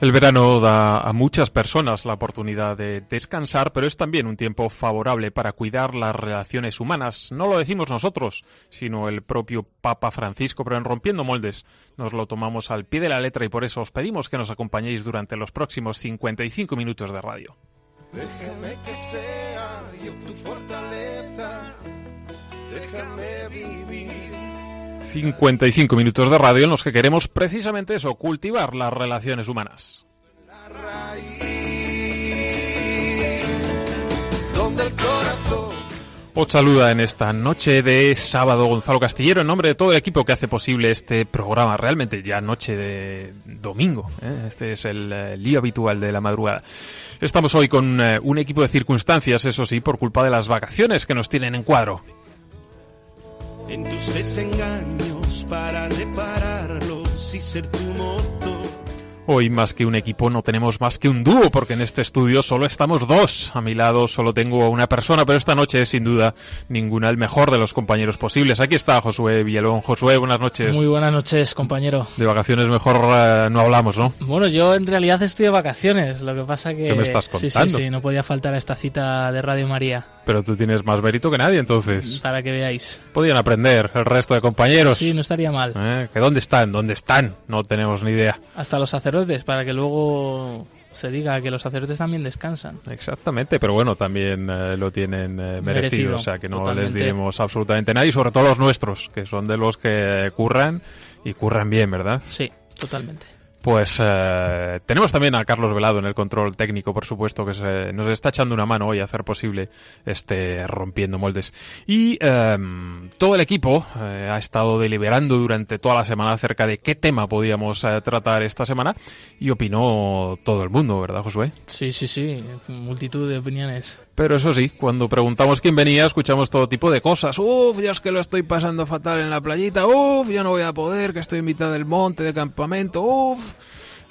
El verano da a muchas personas la oportunidad de descansar, pero es también un tiempo favorable para cuidar las relaciones humanas. No lo decimos nosotros, sino el propio Papa Francisco, pero en Rompiendo Moldes nos lo tomamos al pie de la letra y por eso os pedimos que nos acompañéis durante los próximos 55 minutos de radio. Déjame que sea yo tu fortaleza, déjame vivir. 55 minutos de radio en los que queremos precisamente eso, cultivar las relaciones humanas. La raíz, Os saluda en esta noche de sábado Gonzalo Castillero en nombre de todo el equipo que hace posible este programa. Realmente ya noche de domingo. ¿eh? Este es el eh, lío habitual de la madrugada. Estamos hoy con eh, un equipo de circunstancias, eso sí, por culpa de las vacaciones que nos tienen en cuadro. En tus desengaños para repararlos y ser tu motor. Hoy más que un equipo no tenemos más que un dúo porque en este estudio solo estamos dos. A mi lado solo tengo a una persona, pero esta noche es sin duda ninguna el mejor de los compañeros posibles. Aquí está Josué Villalón. Josué, buenas noches. Muy buenas noches, compañero. De vacaciones mejor eh, no hablamos, ¿no? Bueno, yo en realidad estoy de vacaciones, lo que pasa que... ¿Qué me estás Sí, contando? Sí, sí, no podía faltar a esta cita de Radio María, Pero tú tienes más mérito que nadie, entonces. para que veáis. Podían aprender el resto de compañeros. Sí, no estaría mal. ¿Eh? ¿Que dónde están? ¿Dónde están? No tenemos ni idea. Hasta los sacerdotes, para que luego se diga que los sacerdotes también descansan. Exactamente, pero bueno, también eh, lo tienen eh, merecido, Merecido, o sea que no les diremos absolutamente nada, y sobre todo los nuestros, que son de los que curran y curran bien, ¿verdad? Sí, totalmente. Pues eh, tenemos también a Carlos Velado en el control técnico, por supuesto, que se- nos está echando una mano hoy a hacer posible este rompiendo moldes. Y em, todo el equipo eh, ha estado deliberando durante toda la semana acerca de qué tema podíamos eh, tratar esta semana y opinó todo el mundo, ¿verdad, Josué? Sí, sí, sí, multitud de opiniones. Pero eso sí, cuando preguntamos quién venía, escuchamos todo tipo de cosas. Uf, yo es que lo estoy pasando fatal en la playita. Uf, yo no voy a poder, que estoy en mitad del monte de campamento. Uf,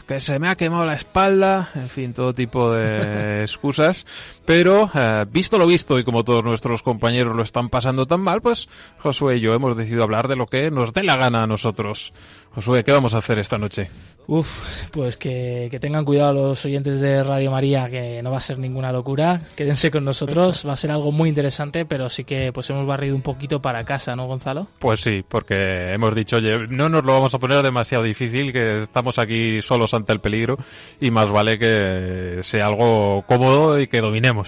que se me ha quemado la espalda. En fin, todo tipo de excusas. Pero, eh, visto lo visto, y como todos nuestros compañeros lo están pasando tan mal, pues Josué y yo hemos decidido hablar de lo que nos dé la gana a nosotros. Josué, ¿qué vamos a hacer esta noche? Uf, pues que, que tengan cuidado los oyentes de Radio María, que no va a ser ninguna locura. Quédense con nosotros, va a ser algo muy interesante, pero sí que pues hemos barrido un poquito para casa, ¿no, Gonzalo? Pues sí, porque hemos dicho, oye, no nos lo vamos a poner demasiado difícil, que estamos aquí solos ante el peligro y más vale que sea algo cómodo y que dominemos.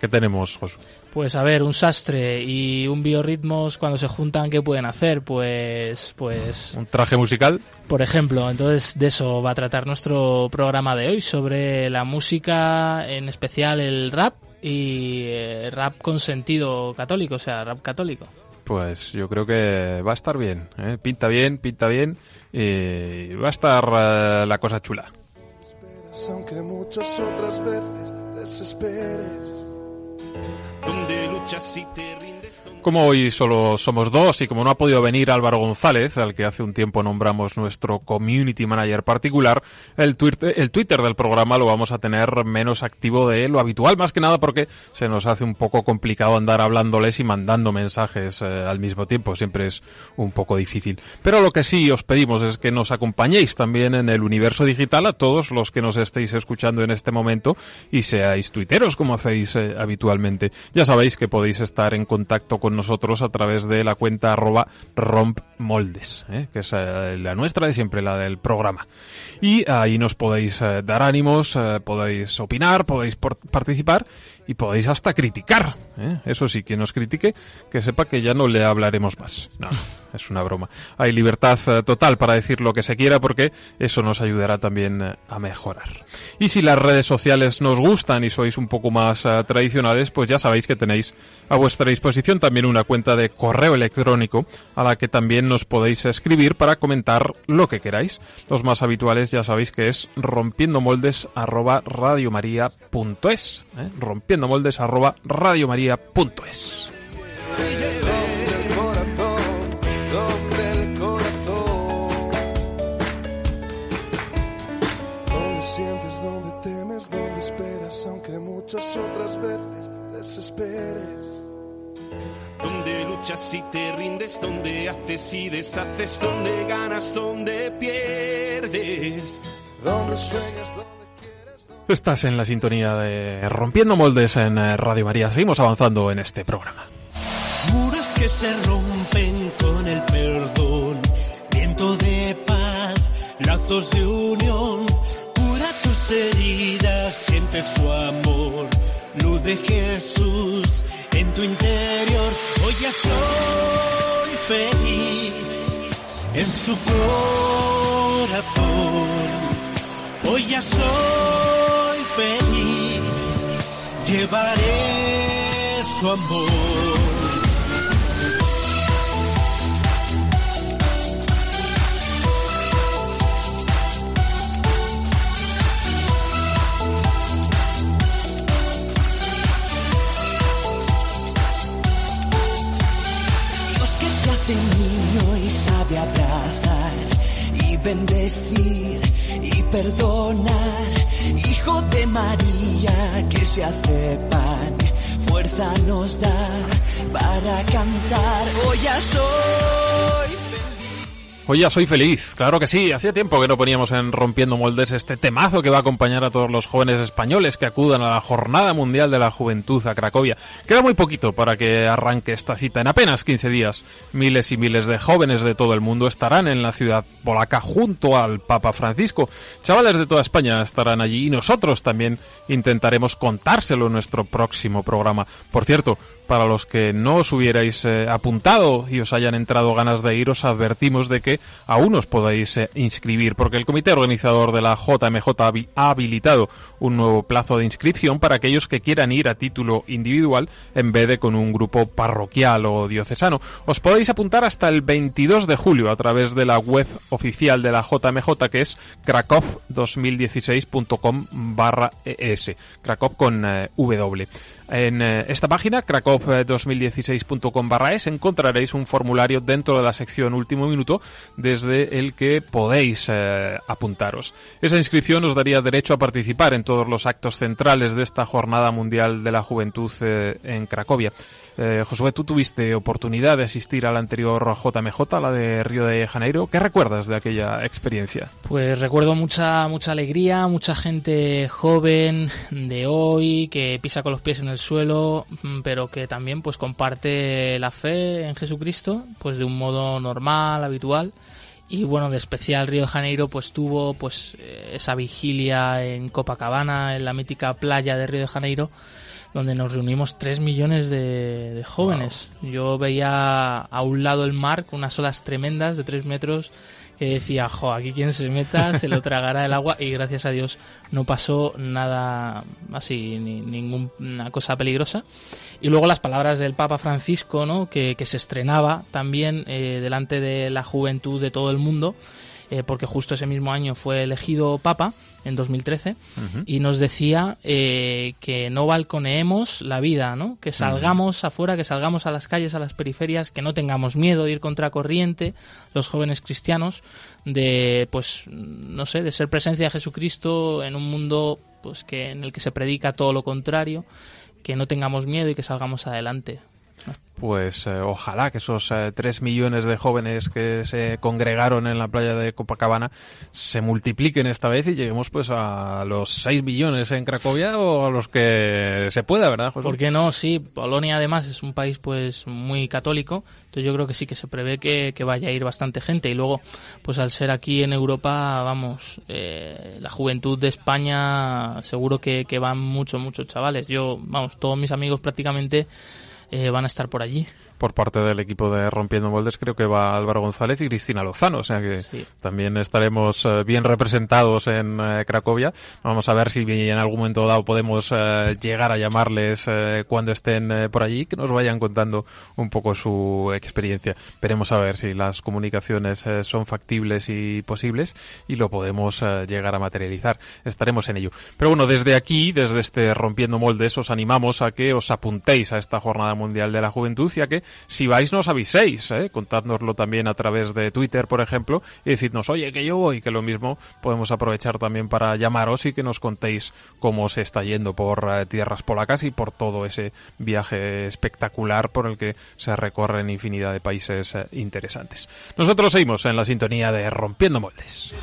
¿Qué tenemos, Josu? Pues a ver, un sastre y un biorritmos cuando se juntan, ¿qué pueden hacer? Pues, pues, ¿Un traje musical? por ejemplo, entonces de eso va a tratar nuestro programa de hoy, sobre la música, en especial el rap y eh, rap con sentido católico, o sea, rap católico. Pues yo creo que va a estar bien. ¿eh? Pinta bien, pinta bien y va a estar eh, la cosa chula. Aunque muchas otras veces desesperes. Donde luchas y te rindes. Como hoy solo somos dos y como no ha podido venir Álvaro González, al que hace un tiempo nombramos nuestro community manager particular, el Twitter, el Twitter del programa lo vamos a tener menos activo de lo habitual, más que nada porque se nos hace un poco complicado andar hablándoles y mandando mensajes eh, al mismo tiempo, siempre es un poco difícil. Pero lo que sí os pedimos es que nos acompañéis también en el universo digital a todos los que nos estéis escuchando en este momento y seáis tuiteros como hacéis eh, habitualmente. Ya sabéis que podéis estar en contacto con nosotros a través de la cuenta arroba rompmoldes, ¿eh? que es eh, la nuestra de siempre, la del programa. Y ahí nos podéis eh, dar ánimos, eh, podéis opinar, podéis participar y podéis hasta criticar. Eso sí, quien nos critique, que sepa que ya no le hablaremos más. Es una broma. Hay libertad eh, total para decir lo que se quiera porque eso nos ayudará también eh, a mejorar. Y si las redes sociales nos gustan y sois un poco más eh, tradicionales, pues ya sabéis que tenéis a vuestra disposición también una cuenta de correo electrónico a la que también nos podéis escribir para comentar lo que queráis. Los más habituales ya sabéis que es rompiendomoldes arroba radiomaria.es. ¿eh? Rompiendomoldes arroba radiomaria.es. veces desesperes. Donde luchas y te rindes, donde haces y deshaces, donde ganas, donde pierdes. Donde sueñas, donde quieres, donde... Estás en la sintonía de Rompiendo Moldes en eh, Radio María. Seguimos avanzando en este programa. Muros que se rompen con el perdón, viento de paz, lazos de unión, siente su amor, luz de Jesús en tu interior. Hoy ya soy feliz en su corazón. Hoy ya soy feliz, llevaré su amor. Sabe abrazar y bendecir y perdonar. Hijo de María que se hace pan, fuerza nos da para cantar. Hoy ya soy Hoy ya soy feliz, claro que sí. Hacía tiempo que no poníamos en Rompiendo Moldes este temazo que va a acompañar a todos los jóvenes españoles que acudan a la Jornada Mundial de la Juventud a Cracovia. Queda muy poquito para que arranque esta cita. En apenas 15 días, miles y miles de jóvenes de todo el mundo estarán en la ciudad polaca junto al Papa Francisco. Chavales de toda España estarán allí y nosotros también intentaremos contárselo en nuestro próximo programa. Por cierto, para los que no os hubierais eh, apuntado y os hayan entrado ganas de ir, os advertimos de que aún os podéis eh, inscribir, porque el comité organizador de la JMJ ha habilitado un nuevo plazo de inscripción para aquellos que quieran ir a título individual en vez de con un grupo parroquial o diocesano. Os podéis apuntar hasta el 22 de julio a través de la web oficial de la JMJ que es krakow2016.com barra es, Krakow con eh, W. En eh, esta página, krakow2016.com barra es, encontraréis un formulario dentro de la sección último minuto desde el que podéis eh, apuntaros. Esa inscripción os daría derecho a participar en todos los actos centrales de esta Jornada Mundial de la Juventud eh, en Cracovia. Eh, Josué, tú tuviste oportunidad de asistir a la anterior JMJ, la de Río de Janeiro. ¿Qué recuerdas de aquella experiencia? Pues recuerdo mucha mucha alegría, mucha gente joven de hoy que pisa con los pies en el suelo, mm, pero que también pues comparte la fe en Jesucristo, pues de un modo normal, habitual. Y bueno, de especial Río de Janeiro pues tuvo pues eh, esa vigilia en Copacabana, en la mítica playa de Río de Janeiro, donde nos reunimos 3 millones de, de jóvenes. Yo veía a un lado el mar con unas olas tremendas de 3 metros que decía, jo, aquí quien se meta se lo tragará el agua y gracias a Dios no pasó nada así, ni, ninguna cosa peligrosa. Y luego las palabras del Papa Francisco, ¿no? que, que se estrenaba también eh, delante de la juventud de todo el mundo, eh, porque justo ese mismo año fue elegido Papa en 2013 y nos decía eh, que no balconeemos la vida, ¿no? Que salgamos afuera, que salgamos a las calles, a las periferias, que no tengamos miedo de ir contra corriente, los jóvenes cristianos, de, pues, no sé, de ser presencia de Jesucristo en un mundo, pues, que en el que se predica todo lo contrario, que no tengamos miedo y que salgamos adelante. Pues eh, ojalá que esos eh, tres millones de jóvenes que se congregaron en la playa de Copacabana se multipliquen esta vez y lleguemos pues a los seis millones en Cracovia o a los que se pueda, ¿verdad, José? ¿Por qué no? Sí, Polonia además es un país pues muy católico, entonces yo creo que sí que se prevé que, que vaya a ir bastante gente y luego pues al ser aquí en Europa, vamos, eh, la juventud de España seguro que, que van muchos, muchos chavales. Yo, vamos, todos mis amigos prácticamente eh, van a estar por allí. Por parte del equipo de Rompiendo Moldes creo que va Álvaro González y Cristina Lozano, o sea que Sí. también estaremos eh, bien representados en eh, Cracovia. Vamos a ver si en algún momento dado podemos eh, llegar a llamarles eh, cuando estén eh, por allí, que nos vayan contando un poco su experiencia. Veremos a ver si las comunicaciones son factibles y posibles y lo podemos llegar a materializar. Estaremos en ello. Pero bueno, desde aquí, desde este Rompiendo Moldes, os animamos a que os apuntéis a esta jornada Mundial de la Juventud, ya que si vais nos aviséis, ¿eh? contádnoslo también a través de Twitter, por ejemplo, y decidnos, oye, que yo voy, que lo mismo podemos aprovechar también para llamaros y que nos contéis cómo se está yendo por eh, tierras polacas y por todo ese viaje espectacular por el que se recorren infinidad de países eh, interesantes. Nosotros seguimos en la sintonía de Rompiendo Moldes.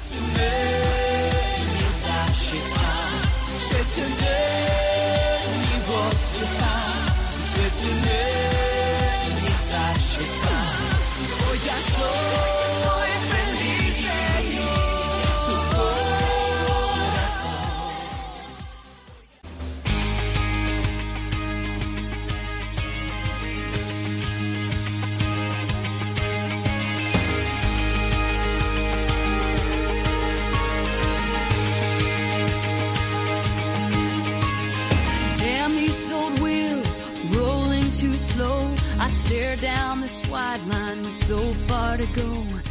Stare down this wide line with so far to go.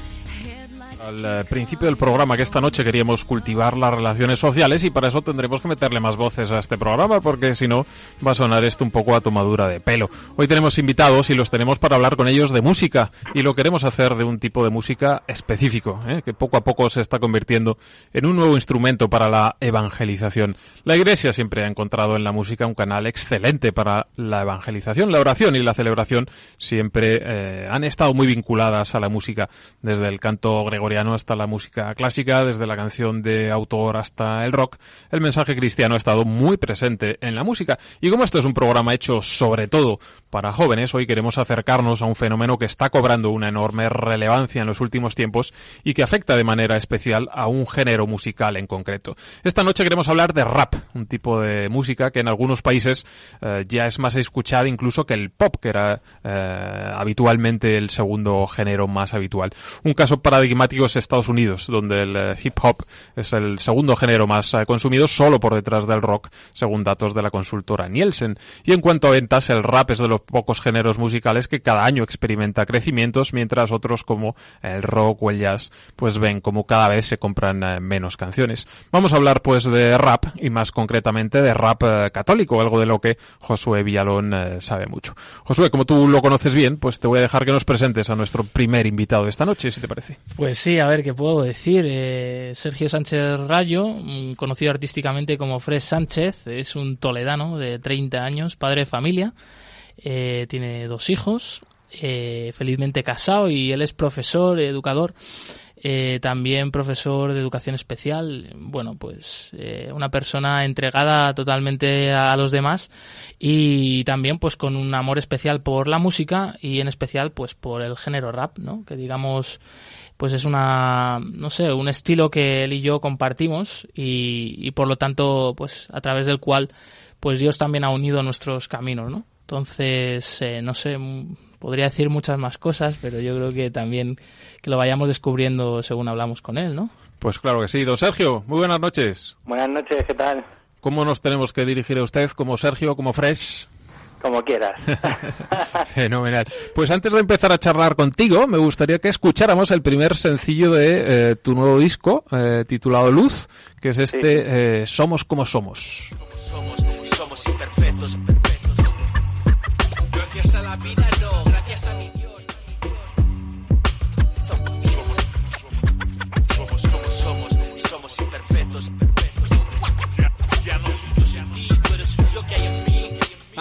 Al eh, principio del programa que esta noche queríamos cultivar las relaciones sociales y para eso tendremos que meterle más voces a este programa porque si no va a sonar esto un poco a tomadura de pelo. Hoy tenemos invitados y los tenemos para hablar con ellos de música y lo queremos hacer de un tipo de música específico ¿eh? que poco a poco se está convirtiendo en un nuevo instrumento para la evangelización. La Iglesia siempre ha encontrado en la música un canal excelente para la evangelización. La oración y la celebración siempre eh, han estado muy vinculadas a la música desde el canto gregoriano hasta la música clásica, desde la canción de autor hasta el rock, el mensaje cristiano ha estado muy presente en la música. Y como esto es un programa hecho sobre todo para jóvenes, hoy queremos acercarnos a un fenómeno que está cobrando una enorme relevancia en los últimos tiempos y que afecta de manera especial a un género musical en concreto. Esta noche queremos hablar de rap, un tipo de música que en algunos países eh, ya es más escuchada incluso que el pop, que era eh, habitualmente el segundo género más habitual. Un caso paradigmático es Estados Unidos, donde el eh, hip hop es el segundo género más eh, consumido, solo por detrás del rock, según datos de la consultora Nielsen. Y en cuanto a ventas, el rap es de los pocos géneros musicales que cada año experimenta crecimientos, mientras otros como el rock o el jazz, pues ven como cada vez se compran eh, menos canciones. Vamos a hablar pues de rap y más concretamente de rap católico, algo de lo que Josué Villalón sabe mucho. Josué, como tú lo conoces bien, pues te voy a dejar que nos presentes a nuestro primer invitado de esta noche, si te parece. Pues sí, a ver qué puedo decir. Eh, Sergio Sánchez Rayo, mm, conocido artísticamente como Fred Sánchez, es un toledano de 30 años, padre de familia, eh, tiene dos hijos, eh, felizmente casado y él es profesor, educador. eh, también profesor de educación especial, bueno, pues eh, una persona entregada totalmente a los demás y también pues con un amor especial por la música y en especial pues por el género rap, ¿no? Que digamos pues es una, no sé, un estilo que él y yo compartimos y, y por lo tanto pues a través del cual pues Dios también ha unido nuestros caminos, ¿no? Entonces, eh, no sé, podría decir muchas más cosas, pero yo creo que también que lo vayamos descubriendo según hablamos con él, ¿no? Pues claro que sí. Don Sergio, muy buenas noches. Buenas noches, ¿qué tal? ¿Cómo nos tenemos que dirigir a usted? ¿Como Sergio, como Fresh? Como quieras. Fenomenal. Pues antes de empezar a charlar contigo, me gustaría que escucháramos el primer sencillo de eh, tu nuevo disco, eh, titulado Luz, que es este eh, Somos como somos. somos y somos imperfectos.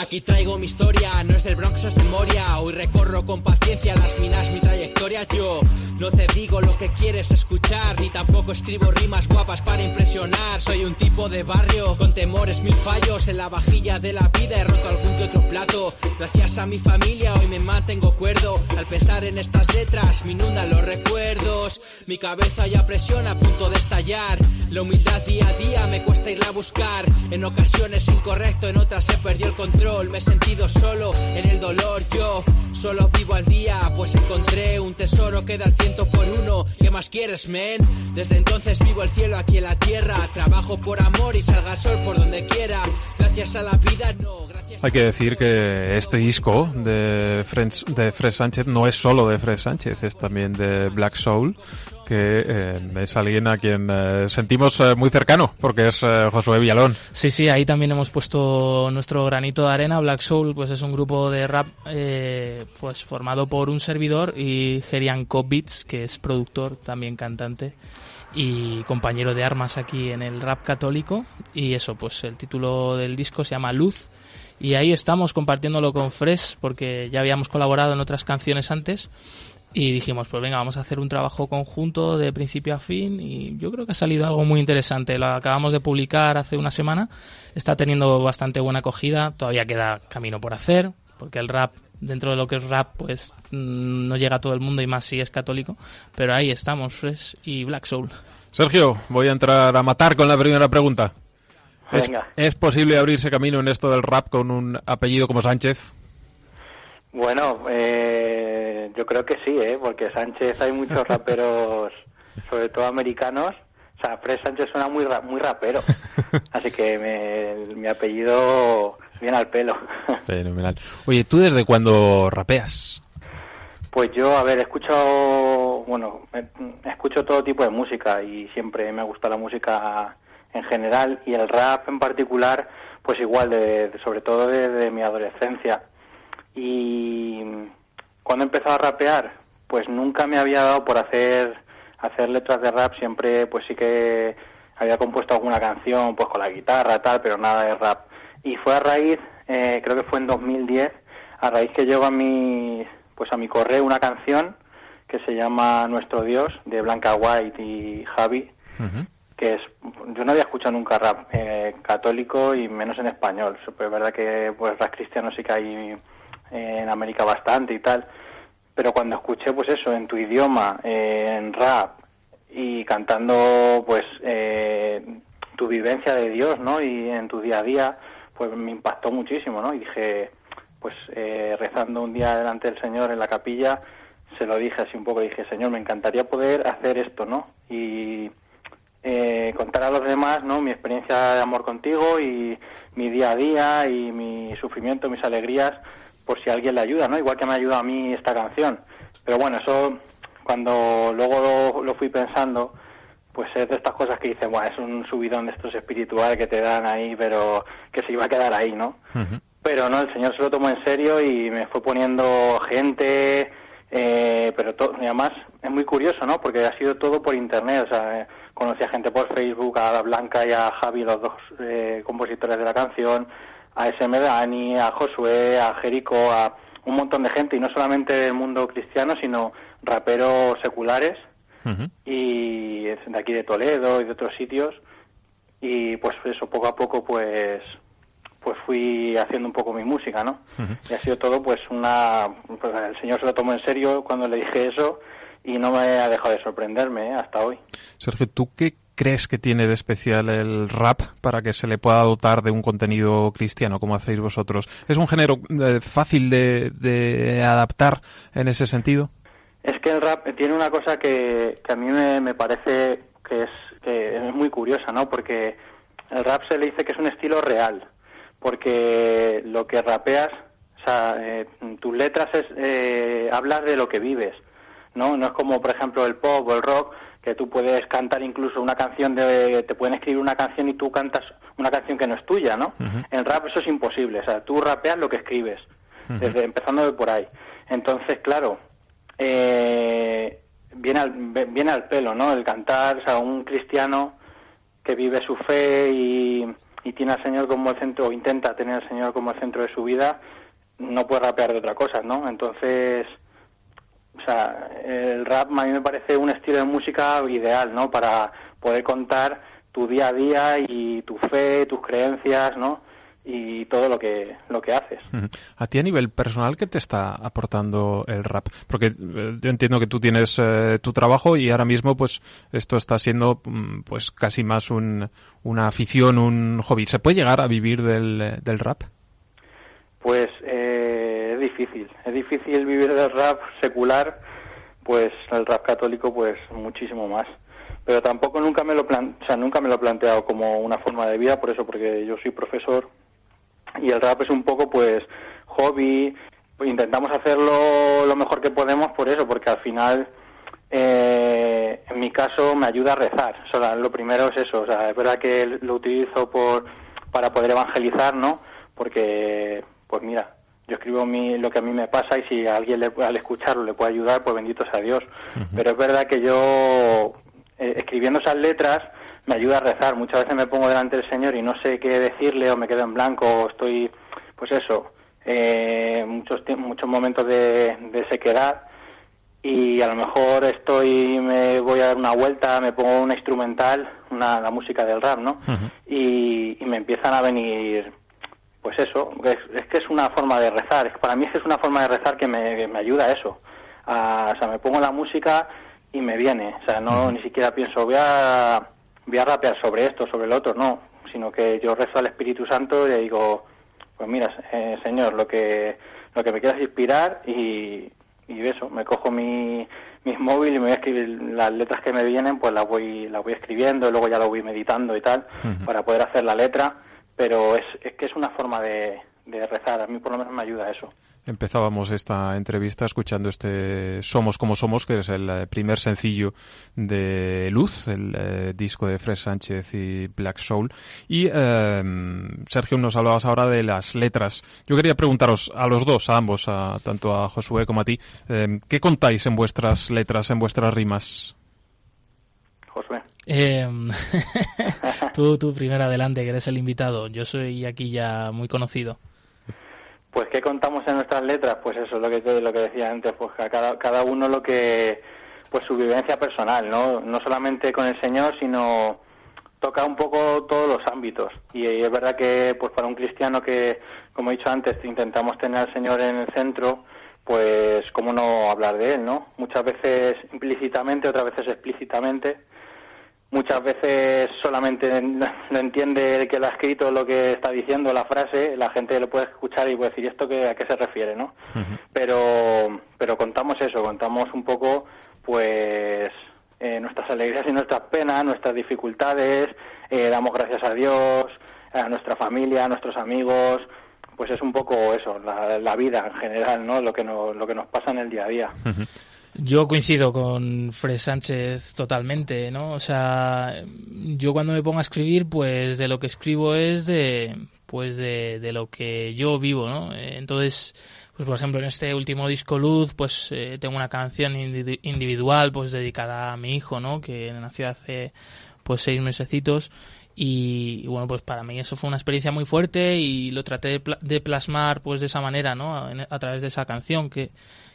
Aquí traigo mi historia, no es del Bronx, es de Moria. Hoy recorro con paciencia las minas, mi trayectoria. Yo no te digo lo que quieres escuchar, ni tampoco escribo rimas guapas para impresionar. Soy un tipo de barrio con temores, mil fallos en la vajilla de la vida. He roto algún que otro plato. Gracias a mi familia hoy me mantengo cuerdo. Al pensar en estas letras me inundan los recuerdos. Mi cabeza ya presiona a punto de estallar. La humildad día a día me cuesta irla a buscar. En ocasiones incorrecto, en otras he perdido el control. Me he sentido solo en el dolor. Yo solo vivo al día, pues encontré un tesoro que da al ciento por uno. ¿Qué más quieres, men? Desde entonces vivo el cielo aquí en la tierra. Trabajo por amor y salga el sol por donde quiera. Gracias a la vida, no, Hay que decir que este disco de Fred, de Fred Sánchez no es solo de Fred Sánchez, es también de Black Soul, que eh, es alguien a quien eh, sentimos eh, muy cercano, porque es eh, Josué Villalón. Sí, sí, ahí también hemos puesto nuestro granito de arena. Black Soul, pues es un grupo de rap eh, pues formado por un servidor y Gerian Kobitz, que es productor, también cantante y compañero de armas aquí en el rap católico. Y eso, pues el título del disco se llama Luz. Y ahí estamos compartiéndolo con Fresh, porque ya habíamos colaborado en otras canciones antes. Y dijimos, pues venga, vamos a hacer un trabajo conjunto de principio a fin y yo creo que ha salido algo muy interesante. Lo acabamos de publicar hace una semana, está teniendo bastante buena acogida, todavía queda camino por hacer, porque el rap, dentro de lo que es rap, pues mm, no llega a todo el mundo y más si es católico, pero ahí estamos, Fresh y Black Soul. Sergio, voy a entrar a matar con la primera pregunta. ¿Es, Venga. ¿Es posible abrirse camino en esto del rap con un apellido como Sánchez? Bueno, eh, yo creo que sí, ¿eh? porque Sánchez hay muchos raperos, sobre todo americanos. O sea, Fred Sánchez suena muy ra- muy rapero. Así que me- mi apellido viene al pelo. Fenomenal. Oye, ¿tú desde cuándo rapeas? Pues yo, a ver, he escuchado, bueno, eh, escucho todo tipo de música y siempre me gusta la música en general y el rap en particular, pues igual, de, de- sobre todo desde mi adolescencia. Y cuando he empezado a rapear, pues nunca me había dado por hacer hacer letras de rap, siempre pues sí que había compuesto alguna canción pues con la guitarra tal, pero nada de rap. Y fue a raíz, eh, creo que fue en 2010, a raíz que llegó a mi pues a mi correo una canción que se llama Nuestro Dios de Blanca White y Javi que es yo no había escuchado nunca rap eh, católico y menos en español. Es verdad que pues rap cristiano sí que hay en América bastante y tal. Pero cuando escuché pues eso en tu idioma en rap y cantando pues eh, tu vivencia de Dios no y en tu día a día pues me impactó muchísimo no dije pues eh, rezando un día delante del Señor en la capilla se lo dije así un poco dije Señor me encantaría poder hacer esto no y eh, contar a los demás no mi experiencia de amor contigo y mi día a día y mi sufrimiento mis alegrías por si alguien le ayuda no igual que me ayuda a mí esta canción. Pero bueno eso cuando luego lo, lo fui pensando pues es de estas cosas que dicen bueno es un subidón de estos espiritual que te dan ahí pero que se iba a quedar ahí no pero no, el señor se lo tomó en serio y me fue poniendo gente, eh, pero to- y además es muy curioso, ¿no? Porque ha sido todo por internet, o sea, eh, conocí a gente por Facebook, a Blanca y a Javi, los dos eh, compositores de la canción, a SM Dani, a Josué, a Jerico, a un montón de gente, y no solamente del mundo cristiano, sino raperos seculares, y de aquí de Toledo y de otros sitios, y pues eso, poco a poco, pues pues fui haciendo un poco mi música, ¿no? Y ha sido todo pues una... pues, el señor se lo tomó en serio cuando le dije eso y no me ha dejado de sorprenderme ¿eh? hasta hoy. Sergio, ¿tú qué crees que tiene de especial el rap para que se le pueda dotar de un contenido cristiano como hacéis vosotros? ¿Es un género eh, fácil de, adaptar en ese sentido? Es que el rap tiene una cosa que, a mí me, me parece que es, que es muy curiosa, ¿no? Porque el rap se le dice que es un estilo real, porque lo que rapeas, o sea, eh, tus letras es, eh, hablas de lo que vives, ¿no? No es como, por ejemplo, el pop o el rock, que tú puedes cantar incluso una canción de... te pueden escribir una canción y tú cantas una canción que no es tuya, ¿no? En rap eso es imposible, o sea, tú rapeas lo que escribes, desde empezando de por ahí. Entonces, claro, eh, viene, al, viene al pelo, ¿no? El cantar, o sea, un cristiano que vive su fe y, y tiene al Señor como el centro, o intenta tener al Señor como el centro de su vida, no puede rapear de otra cosa, ¿no? Entonces, o sea, el rap a mí me parece un estilo de música ideal, ¿no? Para poder contar tu día a día y tu fe, tus creencias, ¿no? Y todo lo que, lo que haces. A ti a nivel personal, ¿qué te está aportando el rap? Porque eh, yo entiendo que tú tienes eh, tu trabajo y ahora mismo pues esto está siendo mm, pues casi más un, una afición, un hobby. ¿Se puede llegar a vivir del, eh, del rap? Pues eh, difícil, es difícil vivir del rap secular, pues el rap católico pues muchísimo más. Pero tampoco nunca me lo plan, o sea, nunca me lo he planteado como una forma de vida, por eso porque yo soy profesor y el rap es un poco pues hobby, intentamos hacerlo lo mejor que podemos por eso, porque al final eh, en mi caso me ayuda a rezar. O sea, lo primero es eso, o sea, es verdad que lo utilizo por para poder evangelizar, ¿no? Porque pues mira, yo escribo mi, lo que a mí me pasa y si a alguien le, al escucharlo le puede ayudar, pues bendito sea Dios. Pero es verdad que yo eh, escribiendo esas letras me ayuda a rezar. Muchas veces me pongo delante del Señor y no sé qué decirle o me quedo en blanco o estoy, pues eso, eh, muchos muchos momentos de, de sequedad y a lo mejor estoy me voy a dar una vuelta me pongo una instrumental una la música del rap no y, y me empiezan a venir pues eso es, es que es una forma de rezar es que para mí es que es una forma de rezar que me, que me ayuda a eso. A- o sea me pongo la música y me viene o sea no ni siquiera pienso voy a voy a rapear sobre esto sobre lo otro no sino que yo rezo al Espíritu Santo y le digo pues mira eh, Señor lo que lo que me quieras inspirar y, y eso me cojo mi mis móviles y me voy a escribir las letras que me vienen pues las voy las voy escribiendo y luego ya lo voy meditando y tal para poder hacer la letra pero es, es que es una forma de, rezar a mí por lo menos me ayuda eso Empezábamos esta entrevista escuchando este Somos como somos, que es el eh, primer sencillo de Luz, el eh, disco de Fred Sánchez y Black Soul. Y eh, Sergio, nos hablabas ahora de las letras. Yo quería preguntaros a los dos, a ambos, a, tanto a Josué como a ti, eh, ¿qué contáis en vuestras letras, en vuestras rimas? Josué Eh, tú, tú primero adelante, que eres el invitado. Yo soy aquí ya muy conocido. Pues qué contamos en nuestras letras, pues eso, lo que lo que decía antes, pues a cada cada uno lo que pues su vivencia personal, ¿no? No solamente con el Señor, sino toca un poco todos los ámbitos. Y, es verdad que pues para un cristiano que como he dicho antes, intentamos tener al Señor en el centro, pues cómo no hablar de él, ¿no? Muchas veces implícitamente, otras veces explícitamente muchas veces solamente no entiende el que lo ha escrito lo que está diciendo la frase, la gente lo puede escuchar y puede decir esto que a qué se refiere, ¿no? Pero pero contamos eso, contamos un poco pues eh, nuestras alegrías y nuestras penas, nuestras dificultades, eh, damos gracias a Dios, a nuestra familia, a nuestros amigos, pues es un poco eso, la, la vida en general, ¿no? Lo que nos, lo que nos pasa en el día a día. Yo coincido con Fred Sánchez totalmente, ¿no? O sea, yo cuando me pongo a escribir, pues de lo que escribo es de, pues de, de lo que yo vivo, ¿no? Eh, Entonces, pues por ejemplo en este último disco Luz, pues eh, tengo una canción indi- individual, pues dedicada a mi hijo, ¿no? Que nació hace, pues seis mesecitos. Y, y, bueno, pues para mí eso fue una experiencia muy fuerte y lo traté de, pla- de plasmar pues de esa manera, ¿no? A través de esa canción que,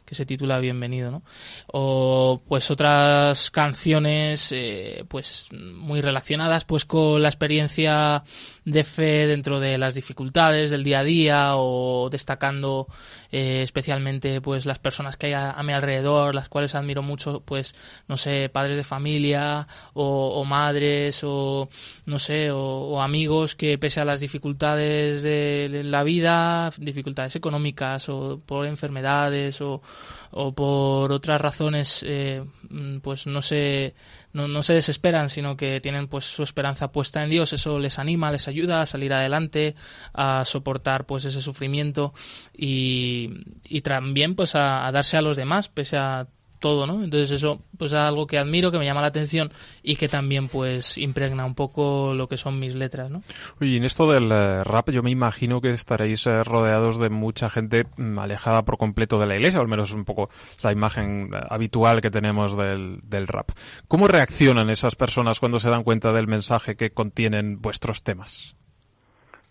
que se titula Bienvenido, ¿no? O pues otras canciones eh, pues muy relacionadas pues con la experiencia de fe dentro de las dificultades del día a día o destacando eh, especialmente pues las personas que hay a, a mi alrededor, las cuales admiro mucho, pues no sé, padres de familia o, madres o no sé, o amigos que pese a las dificultades de la vida, dificultades económicas o por enfermedades o, o por otras razones, eh, mm, pues no se, no, no se desesperan, sino que tienen pues su esperanza puesta en Dios. Eso les anima, les ayuda a salir adelante, a soportar pues ese sufrimiento y, y también pues a, a darse a los demás, pese a todo, ¿no? Entonces eso pues es algo que admiro, que me llama la atención y que también pues impregna un poco lo que son mis letras, ¿no? Oye, y en esto del eh, rap yo me imagino que estaréis eh, rodeados de mucha gente mm, alejada por completo de la iglesia, o al menos un poco la imagen eh, habitual que tenemos del, del rap. ¿Cómo reaccionan esas personas cuando se dan cuenta del mensaje que contienen vuestros temas?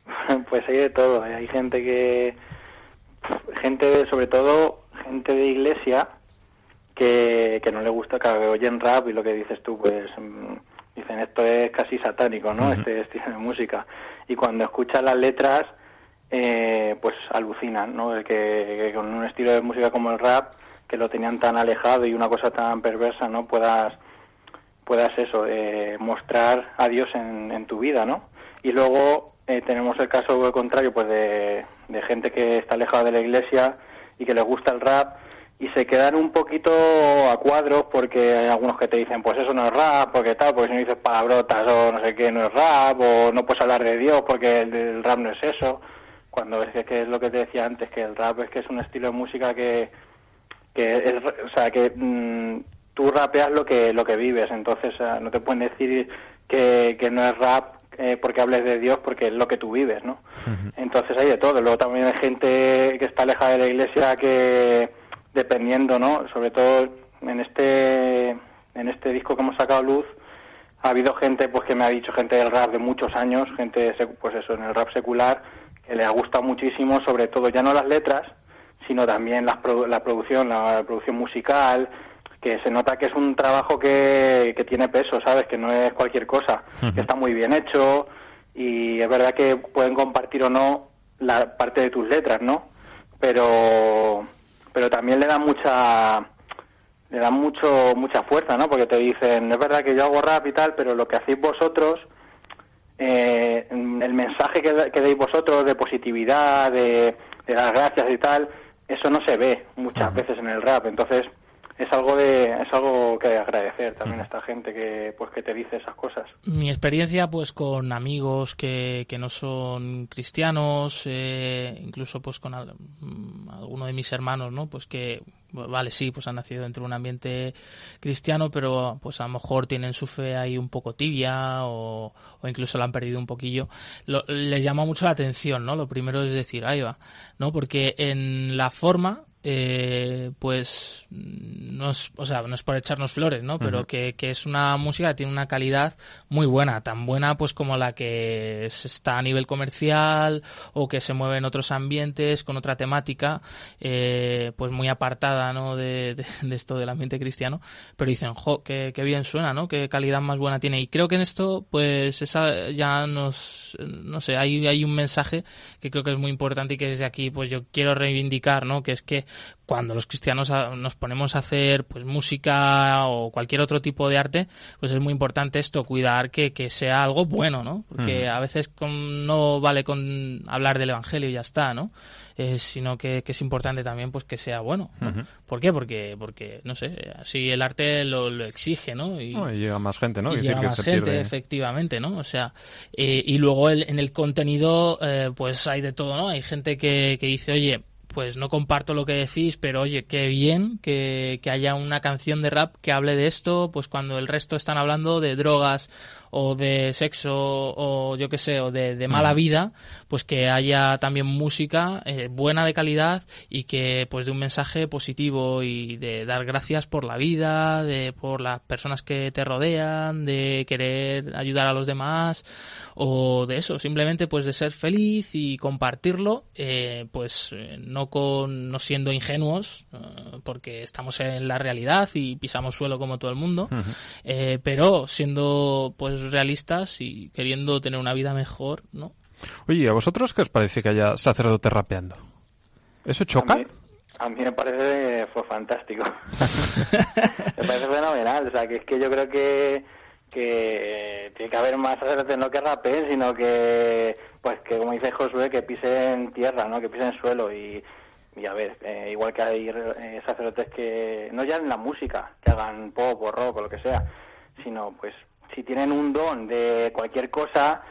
Pues hay de todo. Hay gente que. Gente, de- sobre todo, gente de iglesia que, que no le gusta, que oyen rap y lo que dices tú, pues. mm, Dicen esto es casi satánico, ¿no? Ujú. Este estilo de música. Y cuando escuchan las letras, eh, pues alucinan, ¿no? El que, que con un estilo de música como el rap, que lo tenían tan alejado y una cosa tan perversa, ¿no? Puedas puedas eso, eh, mostrar a Dios en, en tu vida, ¿no? Y luego eh, tenemos el caso contrario, pues de, de gente que está alejada de la iglesia y que les gusta el rap y se quedan un poquito a cuadros porque hay algunos que te dicen, pues eso no es rap, porque tal, porque si no dices palabrotas o no sé qué no es rap, o no puedes hablar de Dios porque el, el rap no es eso. cuando es que, es lo que te decía antes, que el rap es que es un estilo de música que, que es, o sea, que mm, tú rapeas lo que lo que vives, entonces no te pueden decir que, que no es rap eh, porque hables de Dios porque es lo que tú vives, ¿no? Entonces hay de todo. Luego también hay gente que está alejada de la iglesia que, dependiendo, ¿no? Sobre todo en este en este disco que hemos sacado luz, ha habido gente pues que me ha dicho gente del rap de muchos años, gente pues eso en el rap secular que le ha gustado muchísimo, sobre todo ya no las letras, sino también produ- la producción, la producción musical, que se nota que es un trabajo que, que tiene peso, ¿sabes? Que no es cualquier cosa, que está muy bien hecho y es verdad que pueden compartir o no la parte de tus letras, ¿no? Pero pero también le da mucha le dan mucho mucha fuerza, ¿no? Porque te dicen, es verdad que yo hago rap y tal, pero lo que hacéis vosotros eh, el mensaje que, da- que deis vosotros de positividad, de, de dar gracias y tal, eso no se ve muchas veces en el rap. Entonces es algo de es algo que agradecer también a esta gente que pues que te dice esas cosas. Mi experiencia, pues, con amigos que, que no son cristianos, eh, incluso, pues, con al- mm, alguno de mis hermanos, ¿no? Pues que, vale, sí, pues han nacido dentro de un ambiente cristiano, pero, pues, a lo mejor tienen su fe ahí un poco tibia o, o incluso la han perdido un poquillo. Lo- les llama mucho la atención, ¿no? Lo primero es decir, ahí va, ¿no? Porque en la forma, eh, pues no es, o sea, no es por echarnos flores, ¿no? Pero que, que es una música que tiene una calidad muy buena, tan buena pues como la que está a nivel comercial o que se mueve en otros ambientes con otra temática, eh, pues muy apartada, ¿no? De, de- de esto del ambiente cristiano, pero dicen, jo, qué, qué bien suena, ¿no? Qué calidad más buena tiene. Y creo que en esto, pues esa ya nos, no sé, hay, hay un mensaje que creo que es muy importante y que desde aquí, pues yo quiero reivindicar, ¿no? Que es que cuando los cristianos a- nos ponemos a hacer pues música o cualquier otro tipo de arte, pues es muy importante esto, cuidar que, que sea algo bueno, ¿no? Porque a veces con- no vale con hablar del evangelio y ya está, ¿no? Eh, sino que, que es importante también pues que sea bueno. ¿Por qué? Porque, porque, no sé, así el arte lo, lo exige, ¿no? Y, y llega más gente, ¿no? y decir, que más gente, pierde- efectivamente, ¿no? O sea, eh, y luego el- en el contenido, eh, pues hay de todo, ¿no? Hay gente que, que dice, oye, pues no comparto lo que decís, pero oye, qué bien que, que haya una canción de rap que hable de esto, pues cuando el resto están hablando de drogas o de sexo o yo qué sé, o de, de mala vida, pues que haya también música eh, buena de calidad y que pues de un mensaje positivo y de dar gracias por la vida, de por las personas que te rodean, de querer ayudar a los demás o de eso, simplemente pues de ser feliz y compartirlo, eh, pues eh, no con no siendo ingenuos, eh, porque estamos en la realidad y pisamos suelo como todo el mundo, eh, pero siendo pues realistas y queriendo tener una vida mejor, ¿no? Oye, ¿a vosotros qué os parece que haya sacerdotes rapeando? ¿Eso choca? A mí, a mí me parece fue fantástico. me parece fenomenal. O sea, que es que yo creo que, que tiene que haber más sacerdotes no que rapeen, sino que, pues que como dice Josué, que pisen tierra, ¿no? Que pisen suelo y, y a ver, eh, igual que hay eh, sacerdotes que, no ya en la música, que hagan pop o rock o lo que sea, sino pues si tienen un don de cualquier cosa,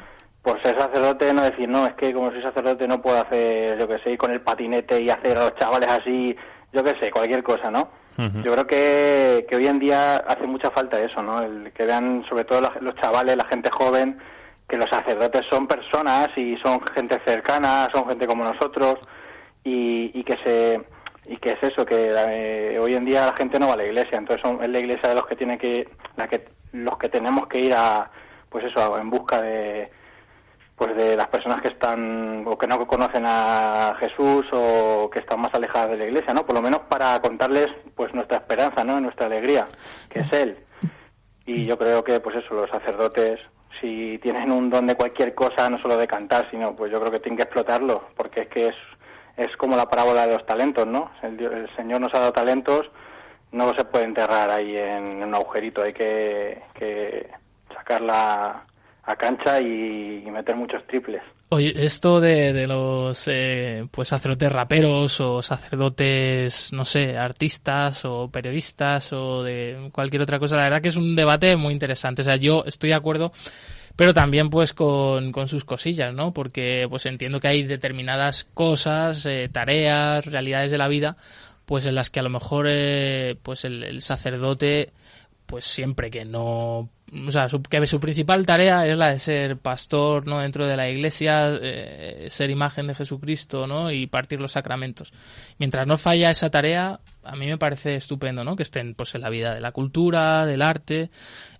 por ser sacerdote no decir, no, es que como soy sacerdote no puedo hacer, yo que sé, ir con el patinete y hacer a los chavales así, yo que sé, cualquier cosa, ¿no? Yo creo que, que hoy en día hace mucha falta eso, ¿no? El que vean, sobre todo los, los chavales, la gente joven, que los sacerdotes son personas y son gente cercana, son gente como nosotros y, y que se y que es eso que eh, hoy en día la gente no va a la iglesia, entonces son, es la iglesia de los que tiene que la que los que tenemos que ir a pues eso en busca de pues de las personas que están o que no conocen a Jesús o que están más alejadas de la iglesia, ¿no? Por lo menos para contarles pues nuestra esperanza, ¿no? Nuestra alegría, que es él. Y yo creo que pues eso los sacerdotes si tienen un don de cualquier cosa, no solo de cantar, sino pues yo creo que tienen que explotarlo, porque es que es es como la parábola de los talentos, ¿no? El, el Señor nos ha dado talentos, no se puede enterrar ahí en un agujerito, hay que, que sacarla a cancha y, y meter muchos triples. Oye, esto de, de los eh, pues sacerdotes raperos o sacerdotes, no sé, artistas o periodistas o de cualquier otra cosa, la verdad que es un debate muy interesante. O sea, yo estoy de acuerdo, pero también pues con, con sus cosillas, ¿no? Porque pues entiendo que hay determinadas cosas, eh, tareas, realidades de la vida, pues en las que a lo mejor eh, pues el, sacerdote pues siempre que no o sea, su, que su principal tarea es la de ser pastor no dentro de la iglesia, eh, ser imagen de Jesucristo, ¿no? y partir los sacramentos. Mientras no falla esa tarea, a mí me parece estupendo, ¿no? Que estén pues en la vida de la cultura, del arte,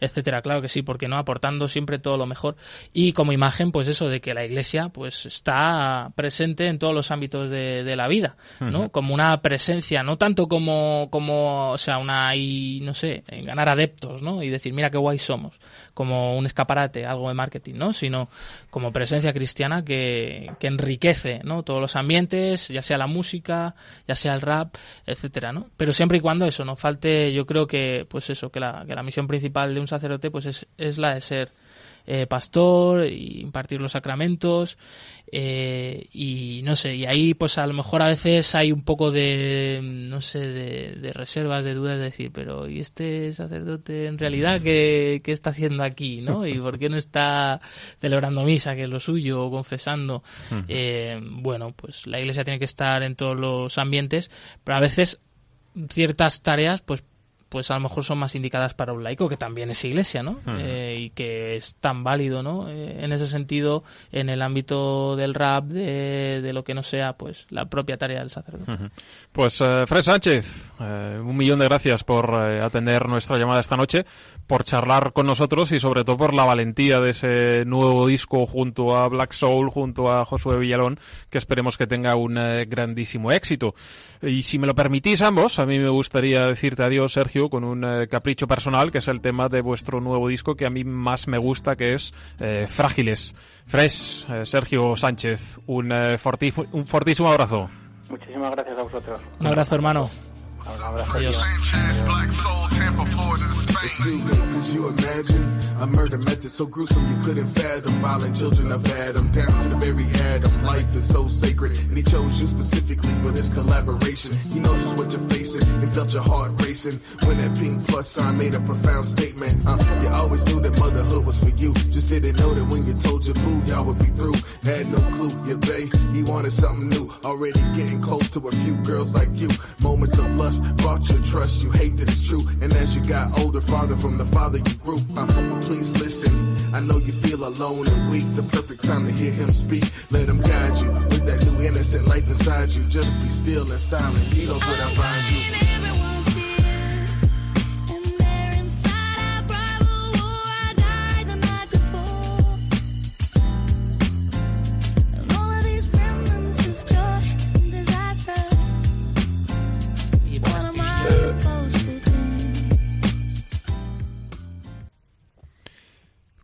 etcétera. Claro que sí, porque no aportando siempre todo lo mejor y como imagen, pues eso de que la Iglesia pues está presente en todos los ámbitos de, de la vida, ¿no? Como una presencia, no tanto como como o sea una y no sé ganar adeptos, ¿no? Y decir mira qué guay somos, como un escaparate, algo de marketing, ¿no? Sino como presencia cristiana que, que enriquece, ¿no? Todos los ambientes, ya sea la música, ya sea el rap, etcétera, ¿no? Pero siempre y cuando eso no falte, yo creo que, pues eso, que la, que la misión principal de un sacerdote, pues es, es la de ser eh, pastor y impartir los sacramentos eh, y no sé y ahí pues a lo mejor a veces hay un poco de no sé de, de reservas de dudas de decir pero y este sacerdote en realidad qué, qué está haciendo aquí no y por qué no está celebrando misa que es lo suyo o confesando eh, bueno pues la iglesia tiene que estar en todos los ambientes pero a veces ciertas tareas pues pues a lo mejor son más indicadas para un laico que también es iglesia, ¿no? Eh, y que es tan válido, ¿no? Eh, en ese sentido, en el ámbito del rap, de, de lo que no sea, pues la propia tarea del sacerdote. Pues eh, Fred Sánchez, eh, un millón de gracias por atender nuestra llamada esta noche, por charlar con nosotros y sobre todo por la valentía de ese nuevo disco junto a Black Soul, junto a Josué Villalón, que esperemos que tenga un grandísimo éxito. Y si me lo permitís ambos, a mí me gustaría decirte adiós, Sergio, con un eh, capricho personal, que es el tema de vuestro nuevo disco que a mí más me gusta, que es eh, Frágiles. Fresh, eh, Sergio Sánchez, un, eh, forti- un fortísimo abrazo. Muchísimas gracias a vosotros. Un abrazo, hermano. Un abrazo. Adiós. Excuse me, could you imagine a murder method so gruesome you couldn't fathom? Violent children of Adam, down to the very atom. Life is so sacred, and he chose you specifically for this collaboration. He knows just what you're facing, and felt your heart racing when that pink plus sign made a profound statement. Uh, you always knew that motherhood was for you, just didn't know that when you told your boo y'all would be through. Had no clue, your bae, he wanted something new. Already getting close to a few girls like you. Moments of lust brought your trust, you hate that it's true. And as you got older, farther from the father you grew. Uh, please listen, I know you feel alone and weak. The perfect time to hear him speak. Let him guide you with that new innocent life inside you. Just be still and silent. He knows where to find you.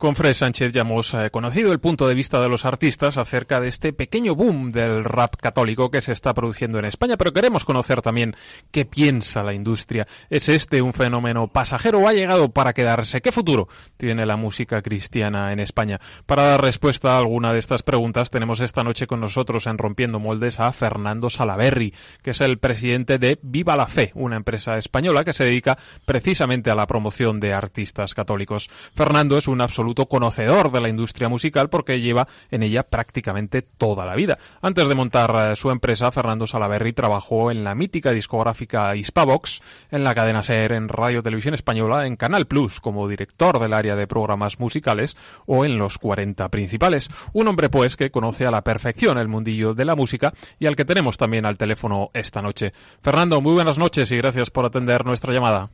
Con Fred Sánchez ya hemos eh, conocido el punto de vista de los artistas acerca de este pequeño boom del rap católico que se está produciendo en España, pero queremos conocer también qué piensa la industria. ¿Es este un fenómeno pasajero o ha llegado para quedarse? ¿Qué futuro tiene la música cristiana en España? Para dar respuesta a alguna de estas preguntas tenemos esta noche con nosotros en Rompiendo Moldes a Fernando Salaberry, que es el presidente de Viva la Fe, una empresa española que se dedica precisamente a la promoción de artistas católicos. Fernando es un absoluto conocedor de la industria musical porque lleva en ella prácticamente toda la vida. Antes de montar eh, su empresa, Fernando Salaberry trabajó en la mítica discográfica Hispavox, en la cadena SER, en Radio Televisión Española, en Canal Plus como director del área de programas musicales o en los 40 principales. Un hombre pues que conoce a la perfección el mundillo de la música y al que tenemos también al teléfono esta noche. Fernando, muy buenas noches y gracias por atender nuestra llamada.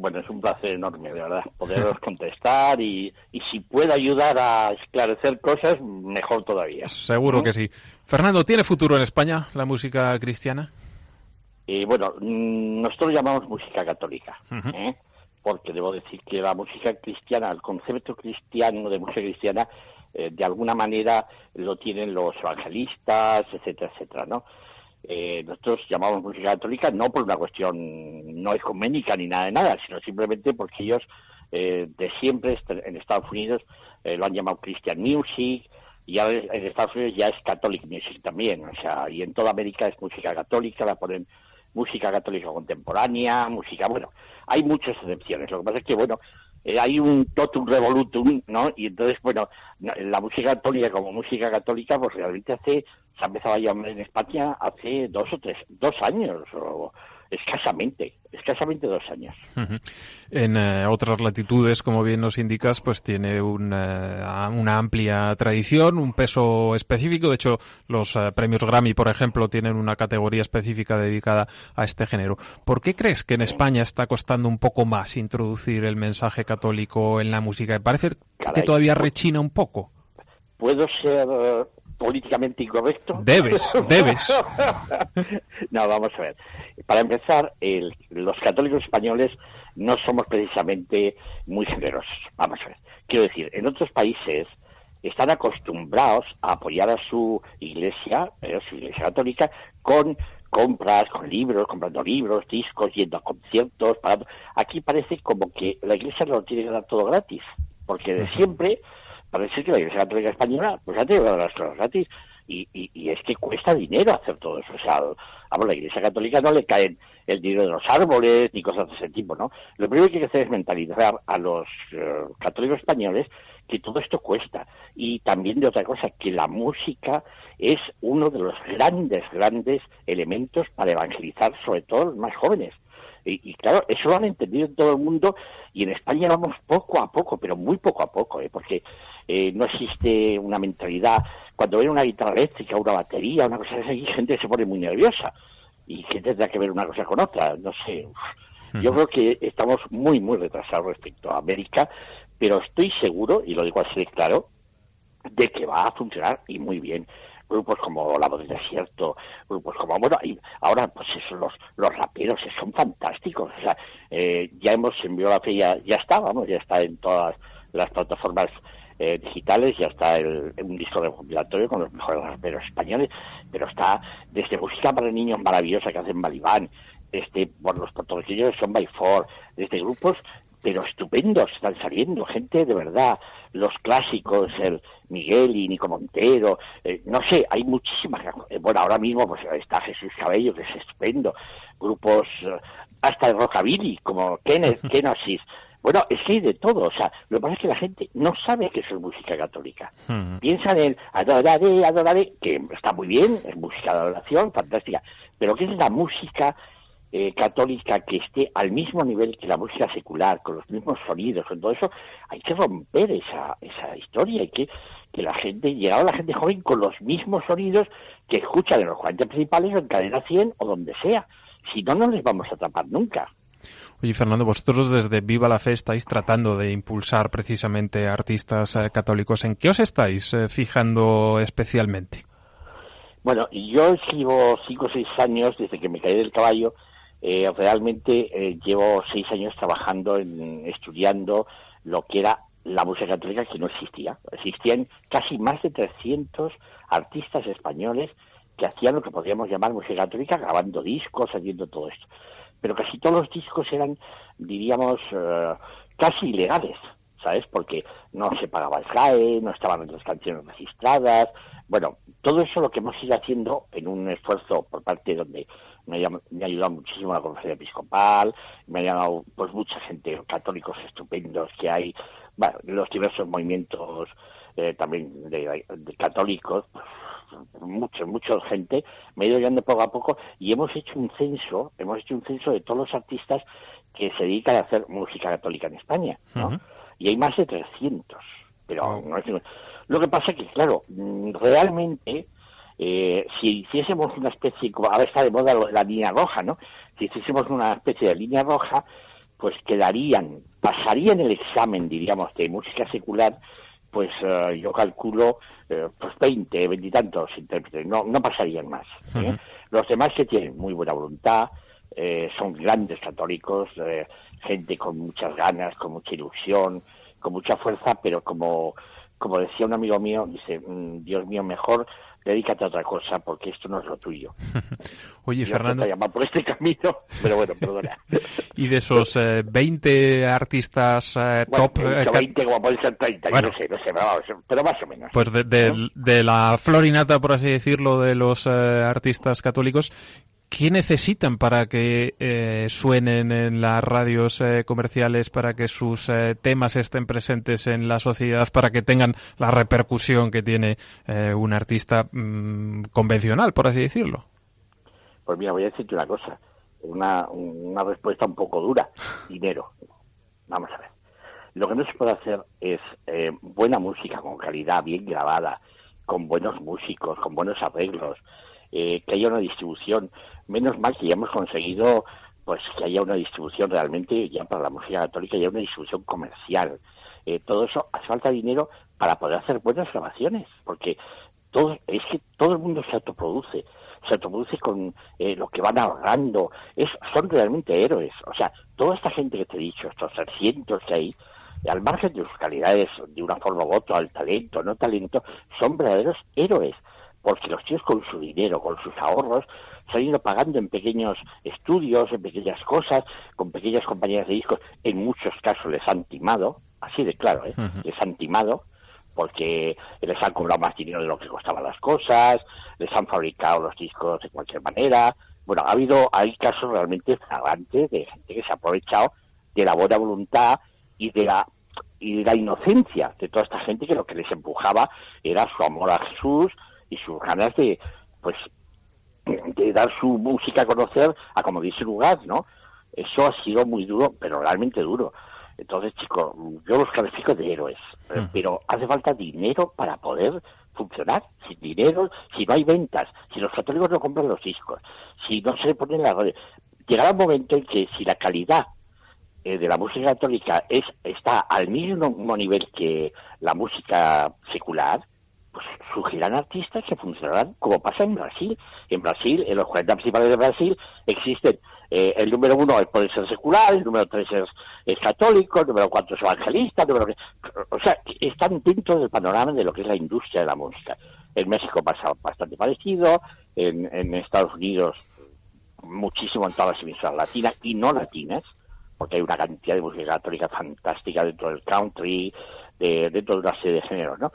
Bueno, es un placer enorme, de verdad, poderos contestar y, y si puedo ayudar a esclarecer cosas, mejor todavía. Seguro que sí. Fernando, ¿tiene futuro en España la música cristiana? Y bueno, mm, nosotros llamamos música católica. ¿eh? porque debo decir que la música cristiana, el concepto cristiano de música cristiana, eh, de alguna manera lo tienen los evangelistas, etcétera, etcétera, ¿no? Eh, nosotros llamamos música católica no por una cuestión no ecuménica ni nada de nada, sino simplemente porque ellos eh, de siempre en Estados Unidos eh, lo han llamado Christian Music y ahora en Estados Unidos ya es Catholic Music también, o sea, y en toda América es música católica, la ponen música católica contemporánea, música, bueno, hay muchas excepciones. Lo que pasa es que, bueno, eh, hay un totum revolutum, ¿no? Y entonces, bueno, no- la música católica como música católica, pues realmente hace, se ha empezado a llamar en España hace dos o tres, dos años, o escasamente, escasamente dos años. Ujú. En eh, otras latitudes, como bien nos indicas, pues tiene un, eh, una amplia tradición, un peso específico. De hecho, los eh, premios Grammy, por ejemplo, tienen una categoría específica dedicada a este género. ¿Por qué crees que en España está costando un poco más introducir el mensaje católico en la música? Parece que Caray. todavía rechina un poco. ¿Puedo ser políticamente incorrecto? Debes, debes. no, vamos a ver. Para empezar, el- los católicos españoles no somos precisamente muy generosos. Vamos a ver. Quiero decir, en otros países están acostumbrados a apoyar a su iglesia, eh, su iglesia católica, con compras, con libros, comprando libros, discos, yendo a conciertos. Pagando. Aquí parece como que la iglesia lo tiene que dar todo gratis, porque de siempre parece que la iglesia católica española pues ha tenido las cosas gratis. Y, y, es que cuesta dinero hacer todo eso. O sea, vamos, la iglesia católica no le caen el dinero de los árboles ni cosas de ese tipo, ¿no? Lo primero que hay que hacer es mentalizar a los eh, católicos españoles que todo esto cuesta. Y también de otra cosa, que la música es uno de los grandes, grandes elementos para evangelizar, sobre todo a los más jóvenes. Y, y claro, eso lo han entendido en todo el mundo y en España vamos poco a poco, pero muy poco a poco, ¿eh? porque eh, no existe una mentalidad. Cuando ven una guitarra eléctrica, una batería, una cosa así, gente se pone muy nerviosa. ¿Y qué tendrá que ver una cosa con otra? No sé. Yo creo que estamos muy, muy retrasados respecto a América, pero estoy seguro, y lo digo así de claro, de que va a funcionar y muy bien. Grupos como La Voz del Desierto, grupos como, bueno, y ahora pues eso, los, los raperos son fantásticos. O sea, eh, ya hemos la fe, ya, ya está, vamos, ya está en todas las plataformas eh, digitales, ya está el, un disco recopilatorio con los mejores raperos españoles, pero está desde música para niños maravillosa que hacen Balibán, este, bueno, los puertorriqueños son by four, desde grupos pero estupendos están saliendo, gente de verdad, los clásicos, el Miguel y Nico Montero, eh, no sé, hay muchísimas, eh, bueno, ahora mismo pues está Jesús Cabello, que es estupendo, grupos eh, hasta de rockabilly, como Kenneth, Kenosis, bueno, es que hay de todo, o sea, lo que pasa es que la gente no sabe que eso es música católica. Piensan en adoraré, adoraré, que está muy bien, es música de adoración, fantástica, pero ¿qué es la música eh, católica que esté al mismo nivel que la música secular, con los mismos sonidos, con todo eso, hay que romper esa, esa historia, hay que que la gente, llegado la gente joven con los mismos sonidos que escuchan en los 40 principales o en cadena 100 o donde sea. Si no, no les vamos a atrapar nunca. Oye, Fernando, vosotros desde Viva la Fe estáis tratando de impulsar precisamente a artistas eh, católicos. ¿En qué os estáis eh, fijando especialmente? Bueno, yo llevo cinco o seis años desde que me caí del caballo. Eh, realmente eh, llevo seis años trabajando, en, estudiando lo que era la música católica que no existía. Existían casi más de 300 artistas españoles que hacían lo que podríamos llamar música católica, grabando discos, haciendo todo esto. Pero casi todos los discos eran, diríamos, eh, casi ilegales, ¿sabes? Porque no se pagaba el SGAE, no estaban las canciones registradas. Bueno, todo eso lo que hemos ido haciendo en un esfuerzo por parte donde me ha, me ha ayudado muchísimo la conferencia episcopal, me ha ayudado pues mucha gente, católicos estupendos que hay, bueno, los diversos movimientos eh, también de, de católicos, pues, mucho, mucha gente, me ha ido llegando poco a poco y hemos hecho un censo, hemos hecho un censo de todos los artistas que se dedican a hacer música católica en España, ¿no? Y hay más de 300, pero no es... Lo que pasa que, claro, mm, realmente, eh, si hiciésemos una especie, como ahora está de moda la línea roja, ¿no? Si hiciésemos una especie de línea roja, pues quedarían, pasarían el examen, diríamos, de música secular, pues eh, yo calculo eh, pues 20, 20 y tantos intérpretes, no, no pasarían más. ¿eh? Los demás que tienen muy buena voluntad, eh, son grandes católicos, gente con muchas ganas, con mucha ilusión, con mucha fuerza, pero como, como decía un amigo mío, dice, "Mm, Dios mío, mejor dedícate a otra cosa porque esto no es lo tuyo. Oye, Yo Fernando, te llamar por este camino, pero bueno, perdona. y de esos eh, 20 artistas eh, Bueno, top, he eh, dicho ca- 20 como pueden ser 30, yo Bueno. no sé, no sé, pero, pero más o menos. pues de, de- de la florinata, por así decirlo, de los eh, artistas católicos, ¿Qué necesitan para que eh, suenen en las radios eh, comerciales, para que sus eh, temas estén presentes en la sociedad, para que tengan la repercusión que tiene eh, un artista mm, convencional, por así decirlo? Pues mira, voy a decirte una cosa, una, una respuesta un poco dura. Dinero. Vamos a ver. Lo que no se puede hacer es eh, buena música con calidad, bien grabada, con buenos músicos, con buenos arreglos, eh, que haya una distribución. Menos mal que ya hemos conseguido pues que haya una distribución realmente ya para la música católica, ya una distribución comercial. Eh, todo eso hace falta dinero para poder hacer buenas grabaciones, porque todo, es que todo el mundo se autoproduce, se autoproduce con eh, lo que van ahorrando, es, son realmente héroes. O sea, toda esta gente que te he dicho, estos 300 que hay, al margen de sus calidades, de una forma u otra, al talento, no talento, son verdaderos héroes, porque los tíos con su dinero, con sus ahorros, se han ido pagando en pequeños estudios, en pequeñas cosas, con pequeñas compañías de discos, en muchos casos les han timado, así de claro, ¿eh? Les han timado, porque les han cobrado más dinero de lo que costaban las cosas, les han fabricado los discos de cualquier manera. Bueno, ha habido, hay casos realmente flagrantes de gente que se ha aprovechado de la buena voluntad y de la y de la inocencia de toda esta gente que lo que les empujaba era su amor a Jesús y sus ganas de pues de dar su música a conocer a como dice lugar, ¿no? Eso ha sido muy duro, pero realmente duro. Entonces, chicos, yo los califico de héroes, eh, pero hace falta dinero para poder funcionar. Sin dinero, si no hay ventas, si los católicos no compran los discos, si no se ponen las redes, llegará un momento en que si la calidad eh, de la música católica es está al mismo nivel que la música secular, pues surgirán artistas que funcionarán como pasa en Brasil. En Brasil, en los 40 principales de Brasil, existen eh, el número uno puede ser secular, el número tres es, católico, el número cuatro es evangelista, el número o sea, están dentro del panorama de lo que es la industria de la música. En México pasa bastante parecido, en, en Estados Unidos muchísimo en todas las emisoras latinas y no latinas, porque hay una cantidad de música católica fantástica dentro del country, de, dentro de una serie de géneros, ¿no?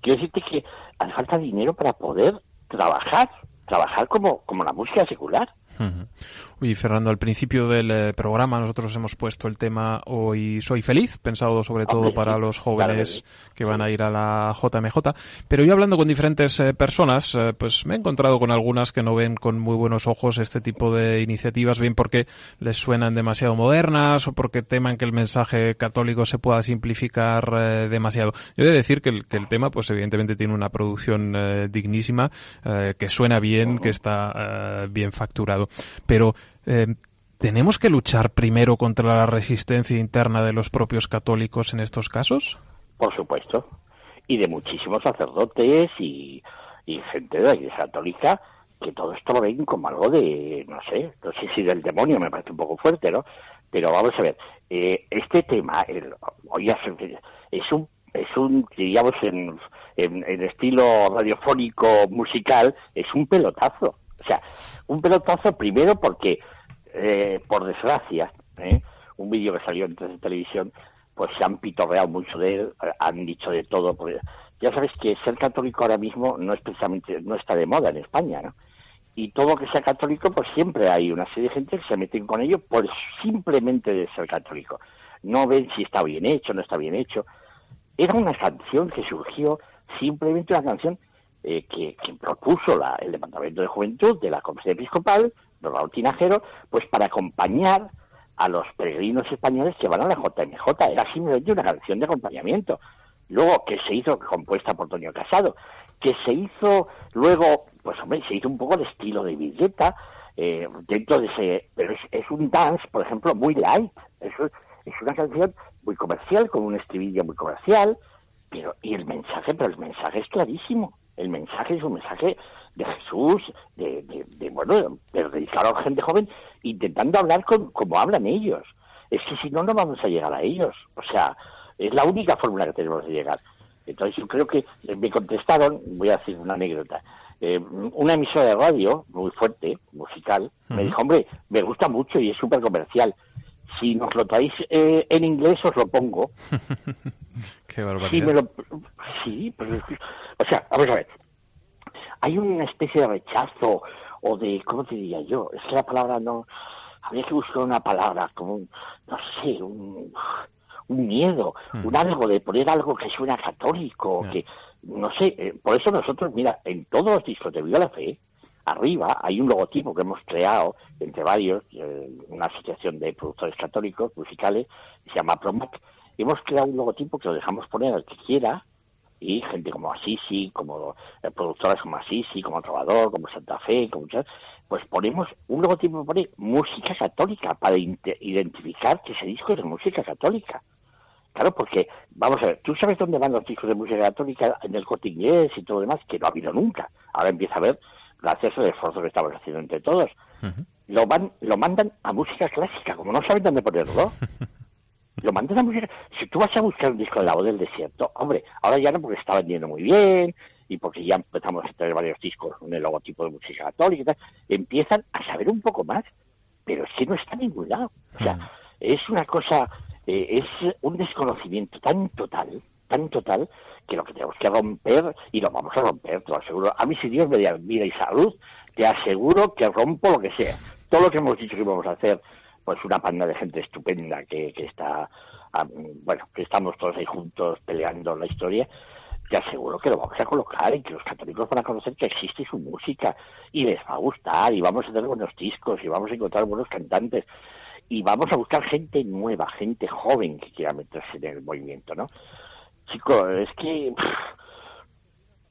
Quiero decirte que hace falta dinero para poder trabajar, trabajar como, como la música secular. Uy, Fernando, al principio del eh, programa nosotros hemos puesto el tema Hoy soy feliz, pensado sobre todo para los jóvenes que van a ir a la JMJ. Pero yo hablando con diferentes eh, personas, eh, pues me he encontrado con algunas que no ven con muy buenos ojos este tipo de iniciativas, bien porque les suenan demasiado modernas o porque teman que el mensaje católico se pueda simplificar eh, demasiado. Yo he de decir que el, que el tema, pues evidentemente tiene una producción dignísima, eh, que suena bien, que está bien facturado. Pero eh, ¿tenemos que luchar primero contra la resistencia interna de los propios católicos en estos casos? Por supuesto. Y de muchísimos sacerdotes y, gente de la Iglesia Católica que todo esto lo ven como algo de, no sé, no sé si del demonio, me parece un poco fuerte, ¿no? Pero vamos a ver, eh, este tema, el, es un, es un, diríamos, en, en, en estilo radiofónico musical, es un pelotazo. O sea, un pelotazo primero porque, eh, por desgracia, ¿eh? un vídeo que salió en televisión, pues se han pitorreado mucho de él, eh, han dicho de todo. Ya sabes que ser católico ahora mismo no es precisamente, no está de moda en España, ¿no? Y todo que sea católico, pues siempre hay una serie de gente que se meten con ello por simplemente de ser católico. No ven si está bien hecho, no está bien hecho. Era una canción que surgió, simplemente una canción eh, que, que, propuso la, el Departamento de Juventud de la Conferencia Episcopal, de Raúl Tinajero, pues para acompañar a los peregrinos españoles que van a la JMJ. Era simplemente una canción de acompañamiento. Luego, que se hizo compuesta por Toño Casado, que se hizo luego, pues hombre, se hizo un poco de estilo de billeta, eh, dentro de ese, pero es, es, un dance, por ejemplo, muy light. Es, es una canción muy comercial, con un estribillo muy comercial, pero, y el mensaje, pero el mensaje es clarísimo. El mensaje es un mensaje de Jesús, de, de, de bueno, de dedicar a la gente joven, intentando hablar con, como hablan ellos. Es que si no, no vamos a llegar a ellos. O sea, es la única fórmula que tenemos de llegar. Entonces yo creo que me contestaron, voy a decir una anécdota, eh, una emisora de radio muy fuerte, musical, uh -huh. me dijo, hombre, me gusta mucho y es súper comercial. Si nos lo traéis eh, en inglés os lo pongo. Qué barbaridad. Si me lo, sí, pues, o sea, vamos a ver. Hay una especie de rechazo o de, ¿cómo te diría yo? Es que la palabra no, habría que buscar una palabra, como, un, no sé, un, un miedo, un algo de poner algo que suena católico, que, no sé, eh, por eso nosotros, mira, en todos los discos de Viva la Fe, arriba hay un logotipo que hemos creado entre varios, eh, una asociación de productores católicos musicales, se llama Promac, hemos creado un logotipo que lo dejamos poner al que quiera, y gente como Asisi, como eh, productoras como Asisi, como Trovador, como Santa Fe, como muchas, pues ponemos un logotipo que pone música católica para identificar que ese disco es de música católica. Claro, porque, vamos a ver, tú sabes dónde van los discos de música católica en el corte inglés y todo lo demás, que no ha habido nunca. Ahora empieza a haber, gracias al esfuerzo que estamos haciendo entre todos. Lo, van, lo mandan a música clásica, como no saben dónde ponerlo. lo mandan a música. Si tú vas a buscar un disco de la voz del desierto, hombre, ahora ya no porque está vendiendo muy bien y porque ya empezamos a tener varios discos con el logotipo de música católica y tal, empiezan a saber un poco más, pero es que no está en ningún lado. O sea, es una cosa, eh, es un desconocimiento tan total, tan total, que lo que tenemos que romper, y lo vamos a romper, te lo aseguro. A mí, si Dios me da vida y salud, te aseguro que rompo lo que sea. Todo lo que hemos dicho que íbamos a hacer, pues una panda de gente estupenda que, que está, ah, bueno, que estamos todos ahí juntos peleando la historia, te aseguro que lo vamos a colocar y que los católicos van a conocer que existe su música y les va a gustar y vamos a tener buenos discos y vamos a encontrar buenos cantantes y vamos a buscar gente nueva, gente joven que quiera meterse en el movimiento, ¿no? Chicos, es que pff,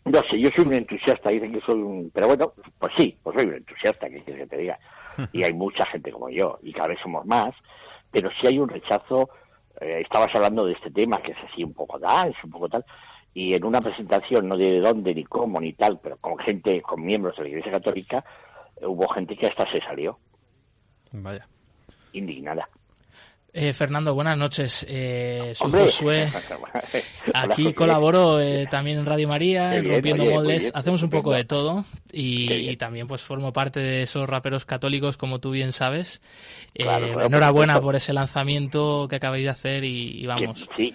no sé, yo soy un entusiasta, dicen que soy un... Pero bueno, pues sí, pues soy un entusiasta, que quieres que te diga? Y hay mucha gente como yo, y cada vez somos más, pero sí hay un rechazo, eh, estabas hablando de este tema, que es así un poco dance, un poco tal, y en una presentación, no de dónde, ni cómo, ni tal, pero con gente, con miembros de la Iglesia Católica, hubo gente que hasta se salió, Vaya. indignada. Eh, Fernando, buenas noches. Eh, soy. Josué. Aquí colaboro eh, también en Radio María, bien, Rompiendo oye, Moldes. Hacemos un poco de todo y, también pues formo parte de esos raperos católicos, como tú bien sabes. Eh, Claro, claro, por enhorabuena por ese lanzamiento que acabáis de hacer y, y vamos. Que- sí,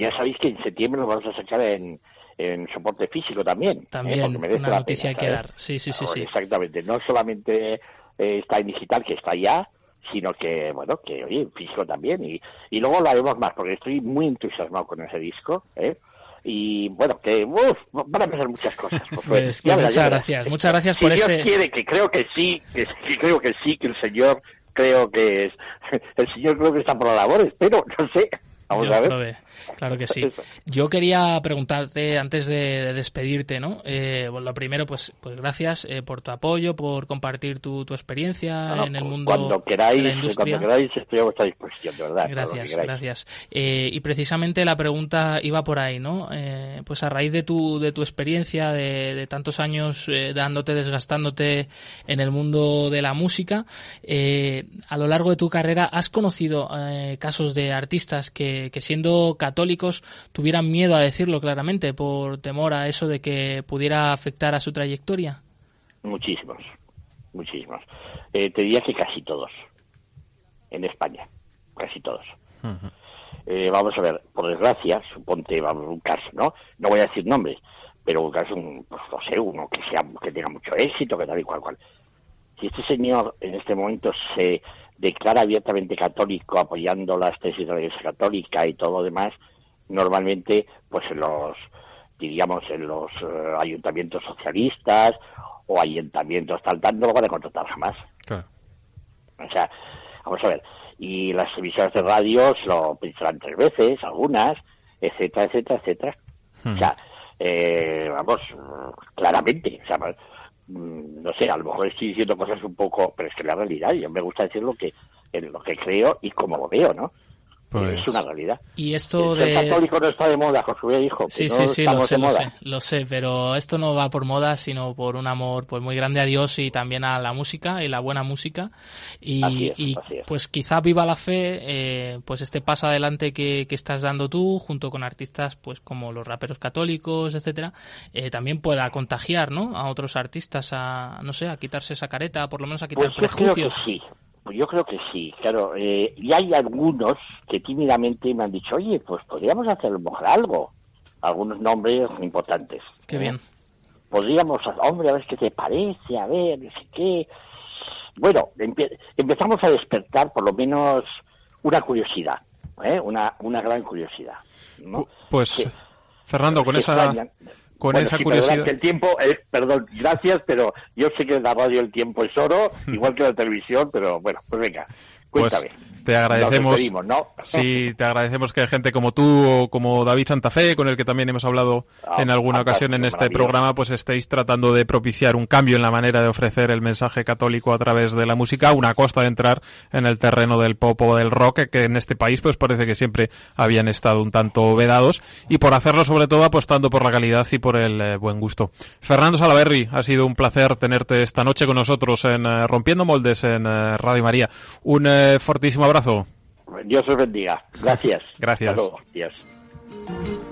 ya sabéis que en septiembre lo vamos a sacar en, en soporte físico también. ¿eh? También, una noticia pena, que ¿sabes? dar. Sí, sí, sí, sí. Exactamente. No solamente está en digital, que está ya, sino que, bueno, que oye, físico también. Y, y luego lo haremos más, porque estoy muy entusiasmado con ese disco. ¿eh? Y bueno, que uf, van a pasar muchas cosas. Pues, Ya pues ya muchas gracias. Muchas gracias Si por Dios ese. quiere, que creo que sí, que, que creo que sí, que el Señor, creo que es, el Señor creo que está por la labor, espero, no sé. Vamos Dios a ver. Claro que sí. Yo quería preguntarte antes de, de despedirte, ¿no? Eh, bueno, lo primero, pues, pues gracias eh, por tu apoyo, por compartir tu, tu experiencia No, en el pues, mundo cuando queráis, de la industria. cuando queráis estoy a vuestra disposición, de verdad. Gracias, gracias. Eh, y precisamente la pregunta iba por ahí, ¿no? Eh, pues a raíz de tu, de tu experiencia, de, de tantos años dándote, desgastándote en el mundo de la música, eh, a lo largo de tu carrera, ¿has conocido casos de artistas que, que siendo católicos tuvieran miedo a decirlo claramente por temor a eso de que pudiera afectar a su trayectoria? Muchísimos, muchísimos. Eh, te diría que casi todos. En España, casi todos. Eh, vamos a ver, por desgracia, suponte, vamos, un caso, ¿no? No voy a decir nombres, pero un caso, un, pues, no sé, uno que sea, que tenga mucho éxito, que tal y cual, cual. Si este señor en este momento se declara abiertamente católico, apoyando las tesis de la Iglesia Católica y todo lo demás, normalmente, pues en los, diríamos, en los eh, ayuntamientos socialistas o ayuntamientos tal, tal, no lo van a contratar jamás. Claro. O sea, vamos a ver, y las emisoras de radio se lo pensarán tres veces, algunas, etcétera, etcétera, etcétera. O sea, eh, vamos, claramente, o sea, no sé, a lo mejor estoy diciendo cosas un poco, pero es que la realidad, yo me gusta decir lo que, en lo que creo y como lo veo, ¿no? Pues- Es una realidad. Y esto El ser de... católico no está de moda, Josué, hijo, que Sí, no sí, sí, lo estamos sé, de lo moda. sé, lo sé, pero esto no va por moda, sino por un amor pues muy grande a Dios y también a la música y la buena música. Y, Así es, y, así es. pues quizá viva la fe, eh, pues este paso adelante que, que estás dando tú, junto con artistas pues como los raperos católicos, etcétera, eh, también pueda contagiar, ¿no? A otros artistas a, no sé, a quitarse esa careta, por lo menos a quitar Pues yo creo que prejuicios. sí. Pues yo creo que sí, claro. Eh, y hay algunos que tímidamente me han dicho, oye, pues podríamos hacer a lo mejor algo. Algunos nombres importantes. Qué bien. podríamos, hombre, a ver qué te parece, a ver, no sé qué. Bueno, empe- empezamos a despertar por lo menos una curiosidad, ¿eh? una, una gran curiosidad. ¿no? Pues, Que- Fernando, con esa, extrañan. Con Bueno, esa sí, curiosidad. que el tiempo es, perdón, gracias, pero yo sé que en la radio el tiempo es oro, igual que la televisión, pero bueno, pues venga, Pues cuéntame. Te agradecemos. ¿no? Sí, te agradecemos que gente como tú o como David Santa Fe, con el que también hemos hablado Ah, en alguna ocasión en este programa, pues estéis tratando de propiciar un cambio en la manera de ofrecer el mensaje católico a través de la música, una costa de entrar en el terreno del pop o del rock, que en este país pues parece que siempre habían estado un tanto vedados, y por hacerlo sobre todo apostando por la calidad y por el eh, buen gusto. Fernando Salaberry, ha sido un placer tenerte esta noche con nosotros en eh, Rompiendo Moldes en eh, Radio María. Un fortísimo abrazo. Dios os bendiga. Gracias. Gracias. Hasta luego. Adiós.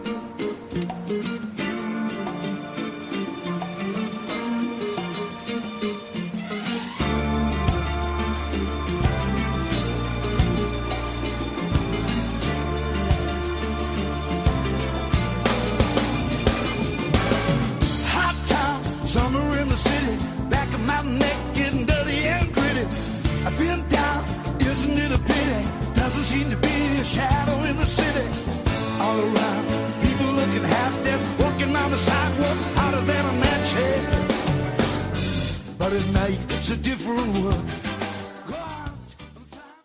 The sidewalk, hotter than a match head. But at night, it's a different world.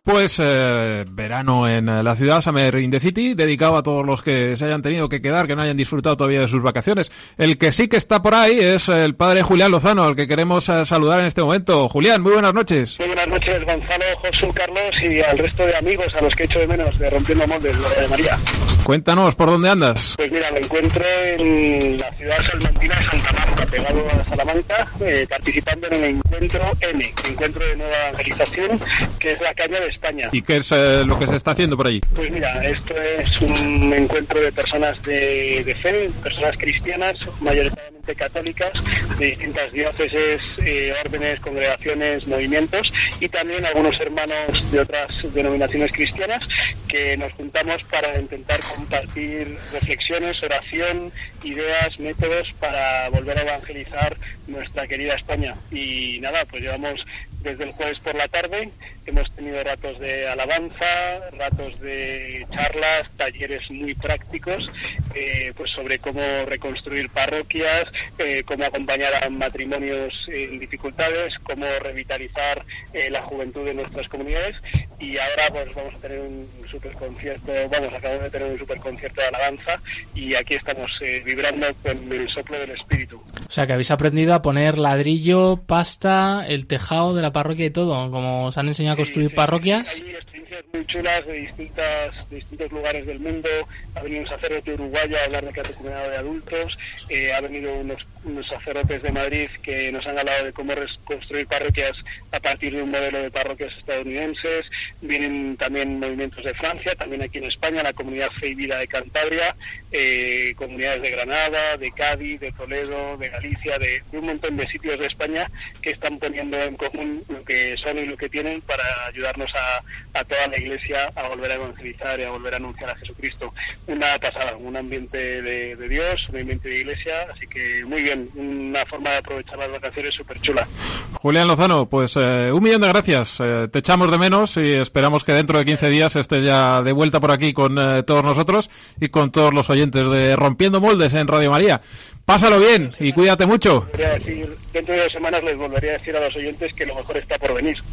Pues eh, verano en eh, la ciudad, Summer in the City, dedicado a todos los que se hayan tenido que quedar, que no hayan disfrutado todavía de sus vacaciones. El que sí que está por ahí es el padre Julián Lozano, al que queremos eh, saludar en este momento. Julián, muy buenas noches. Muy buenas noches, Gonzalo, Josu, Carlos y al resto de amigos a los que echo de menos de Rompiendo Moldes de María. Cuéntanos, ¿por dónde andas? Pues mira, me encuentro en la ciudad salmantina de Santa Marta, pegado a Salamanca, eh, participando en el encuentro M, Encuentro de Nueva Evangelización, que es la caña de España. ¿Y qué es eh, lo que se está haciendo por allí? Pues mira, esto es un encuentro de personas de, de fe, personas cristianas, mayoritariamente católicas, de distintas diócesis, eh, órdenes, congregaciones, movimientos y también algunos hermanos de otras denominaciones cristianas que nos juntamos para intentar compartir reflexiones, oración, ideas, métodos para volver a evangelizar nuestra querida España. Y nada, pues llevamos desde el jueves por la tarde. Hemos tenido ratos de alabanza, ratos de charlas, talleres muy prácticos, eh, pues sobre cómo reconstruir parroquias, eh, cómo acompañar a matrimonios en dificultades, cómo revitalizar eh, la juventud de nuestras comunidades. Y ahora pues vamos a tener un super concierto, vamos, acabamos de tener un super concierto de alabanza y aquí estamos eh, vibrando con el soplo del espíritu. O sea, que habéis aprendido a poner ladrillo, pasta, el tejado de la parroquia y todo, como os han enseñado a construir parroquias. Hay experiencias muy chulas de distintas de distintos lugares del mundo. Ha venido un sacerdote uruguayo a hablar de catecumenado de adultos. eh, ha venido unos, unos sacerdotes de Madrid que nos han hablado de cómo construir parroquias a partir de un modelo de parroquias estadounidenses. Vienen también movimientos de Francia, también aquí en España, la comunidad Fe y Vida de Cantabria, eh, comunidades de Granada, de Cádiz, de Toledo, de Galicia, de, de un montón de sitios de España que están poniendo en común lo que son y lo que tienen para ayudarnos a, a toda la Iglesia a volver a evangelizar y a volver a anunciar a Jesucristo. Una pasada, un ambiente de, de Dios, un ambiente de Iglesia, así que muy bien, una forma de aprovechar las vacaciones súper chula. Julián Lozano, pues eh, un millón de gracias. Eh, te echamos de menos y esperamos que dentro de 15 días estés ya de vuelta por aquí con eh, todos nosotros y con todos los oyentes de Rompiendo Moldes en Radio María. Pásalo bien y cuídate mucho. Volveré a decir, dentro de dos semanas les volveré a decir a los oyentes que lo mejor está por venir.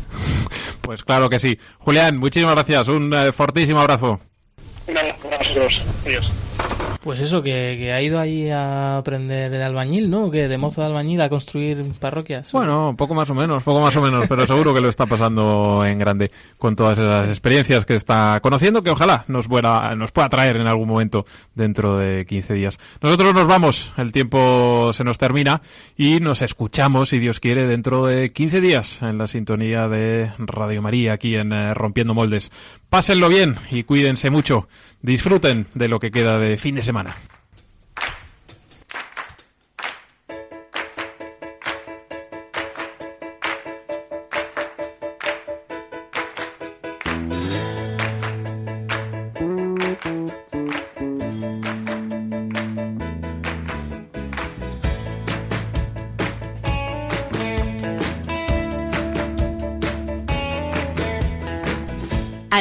Pues claro que sí. Julián, muchísimas gracias. Un eh, fortísimo abrazo. Un abrazo para vosotros. Adiós. Pues eso, que, que ha ido ahí a aprender de albañil, ¿no? Que de mozo de albañil a construir parroquias. Bueno, poco más o menos, poco más o menos, pero seguro que lo está pasando en grande con todas esas experiencias que está conociendo, que ojalá nos, pueda, nos pueda traer en algún momento dentro de 15 días. Nosotros nos vamos, el tiempo se nos termina y nos escuchamos, si Dios quiere, dentro de 15 días en la sintonía de Radio María, aquí en eh, Rompiendo Moldes. Pásenlo bien y cuídense mucho. Disfruten de lo que queda de fin de semana.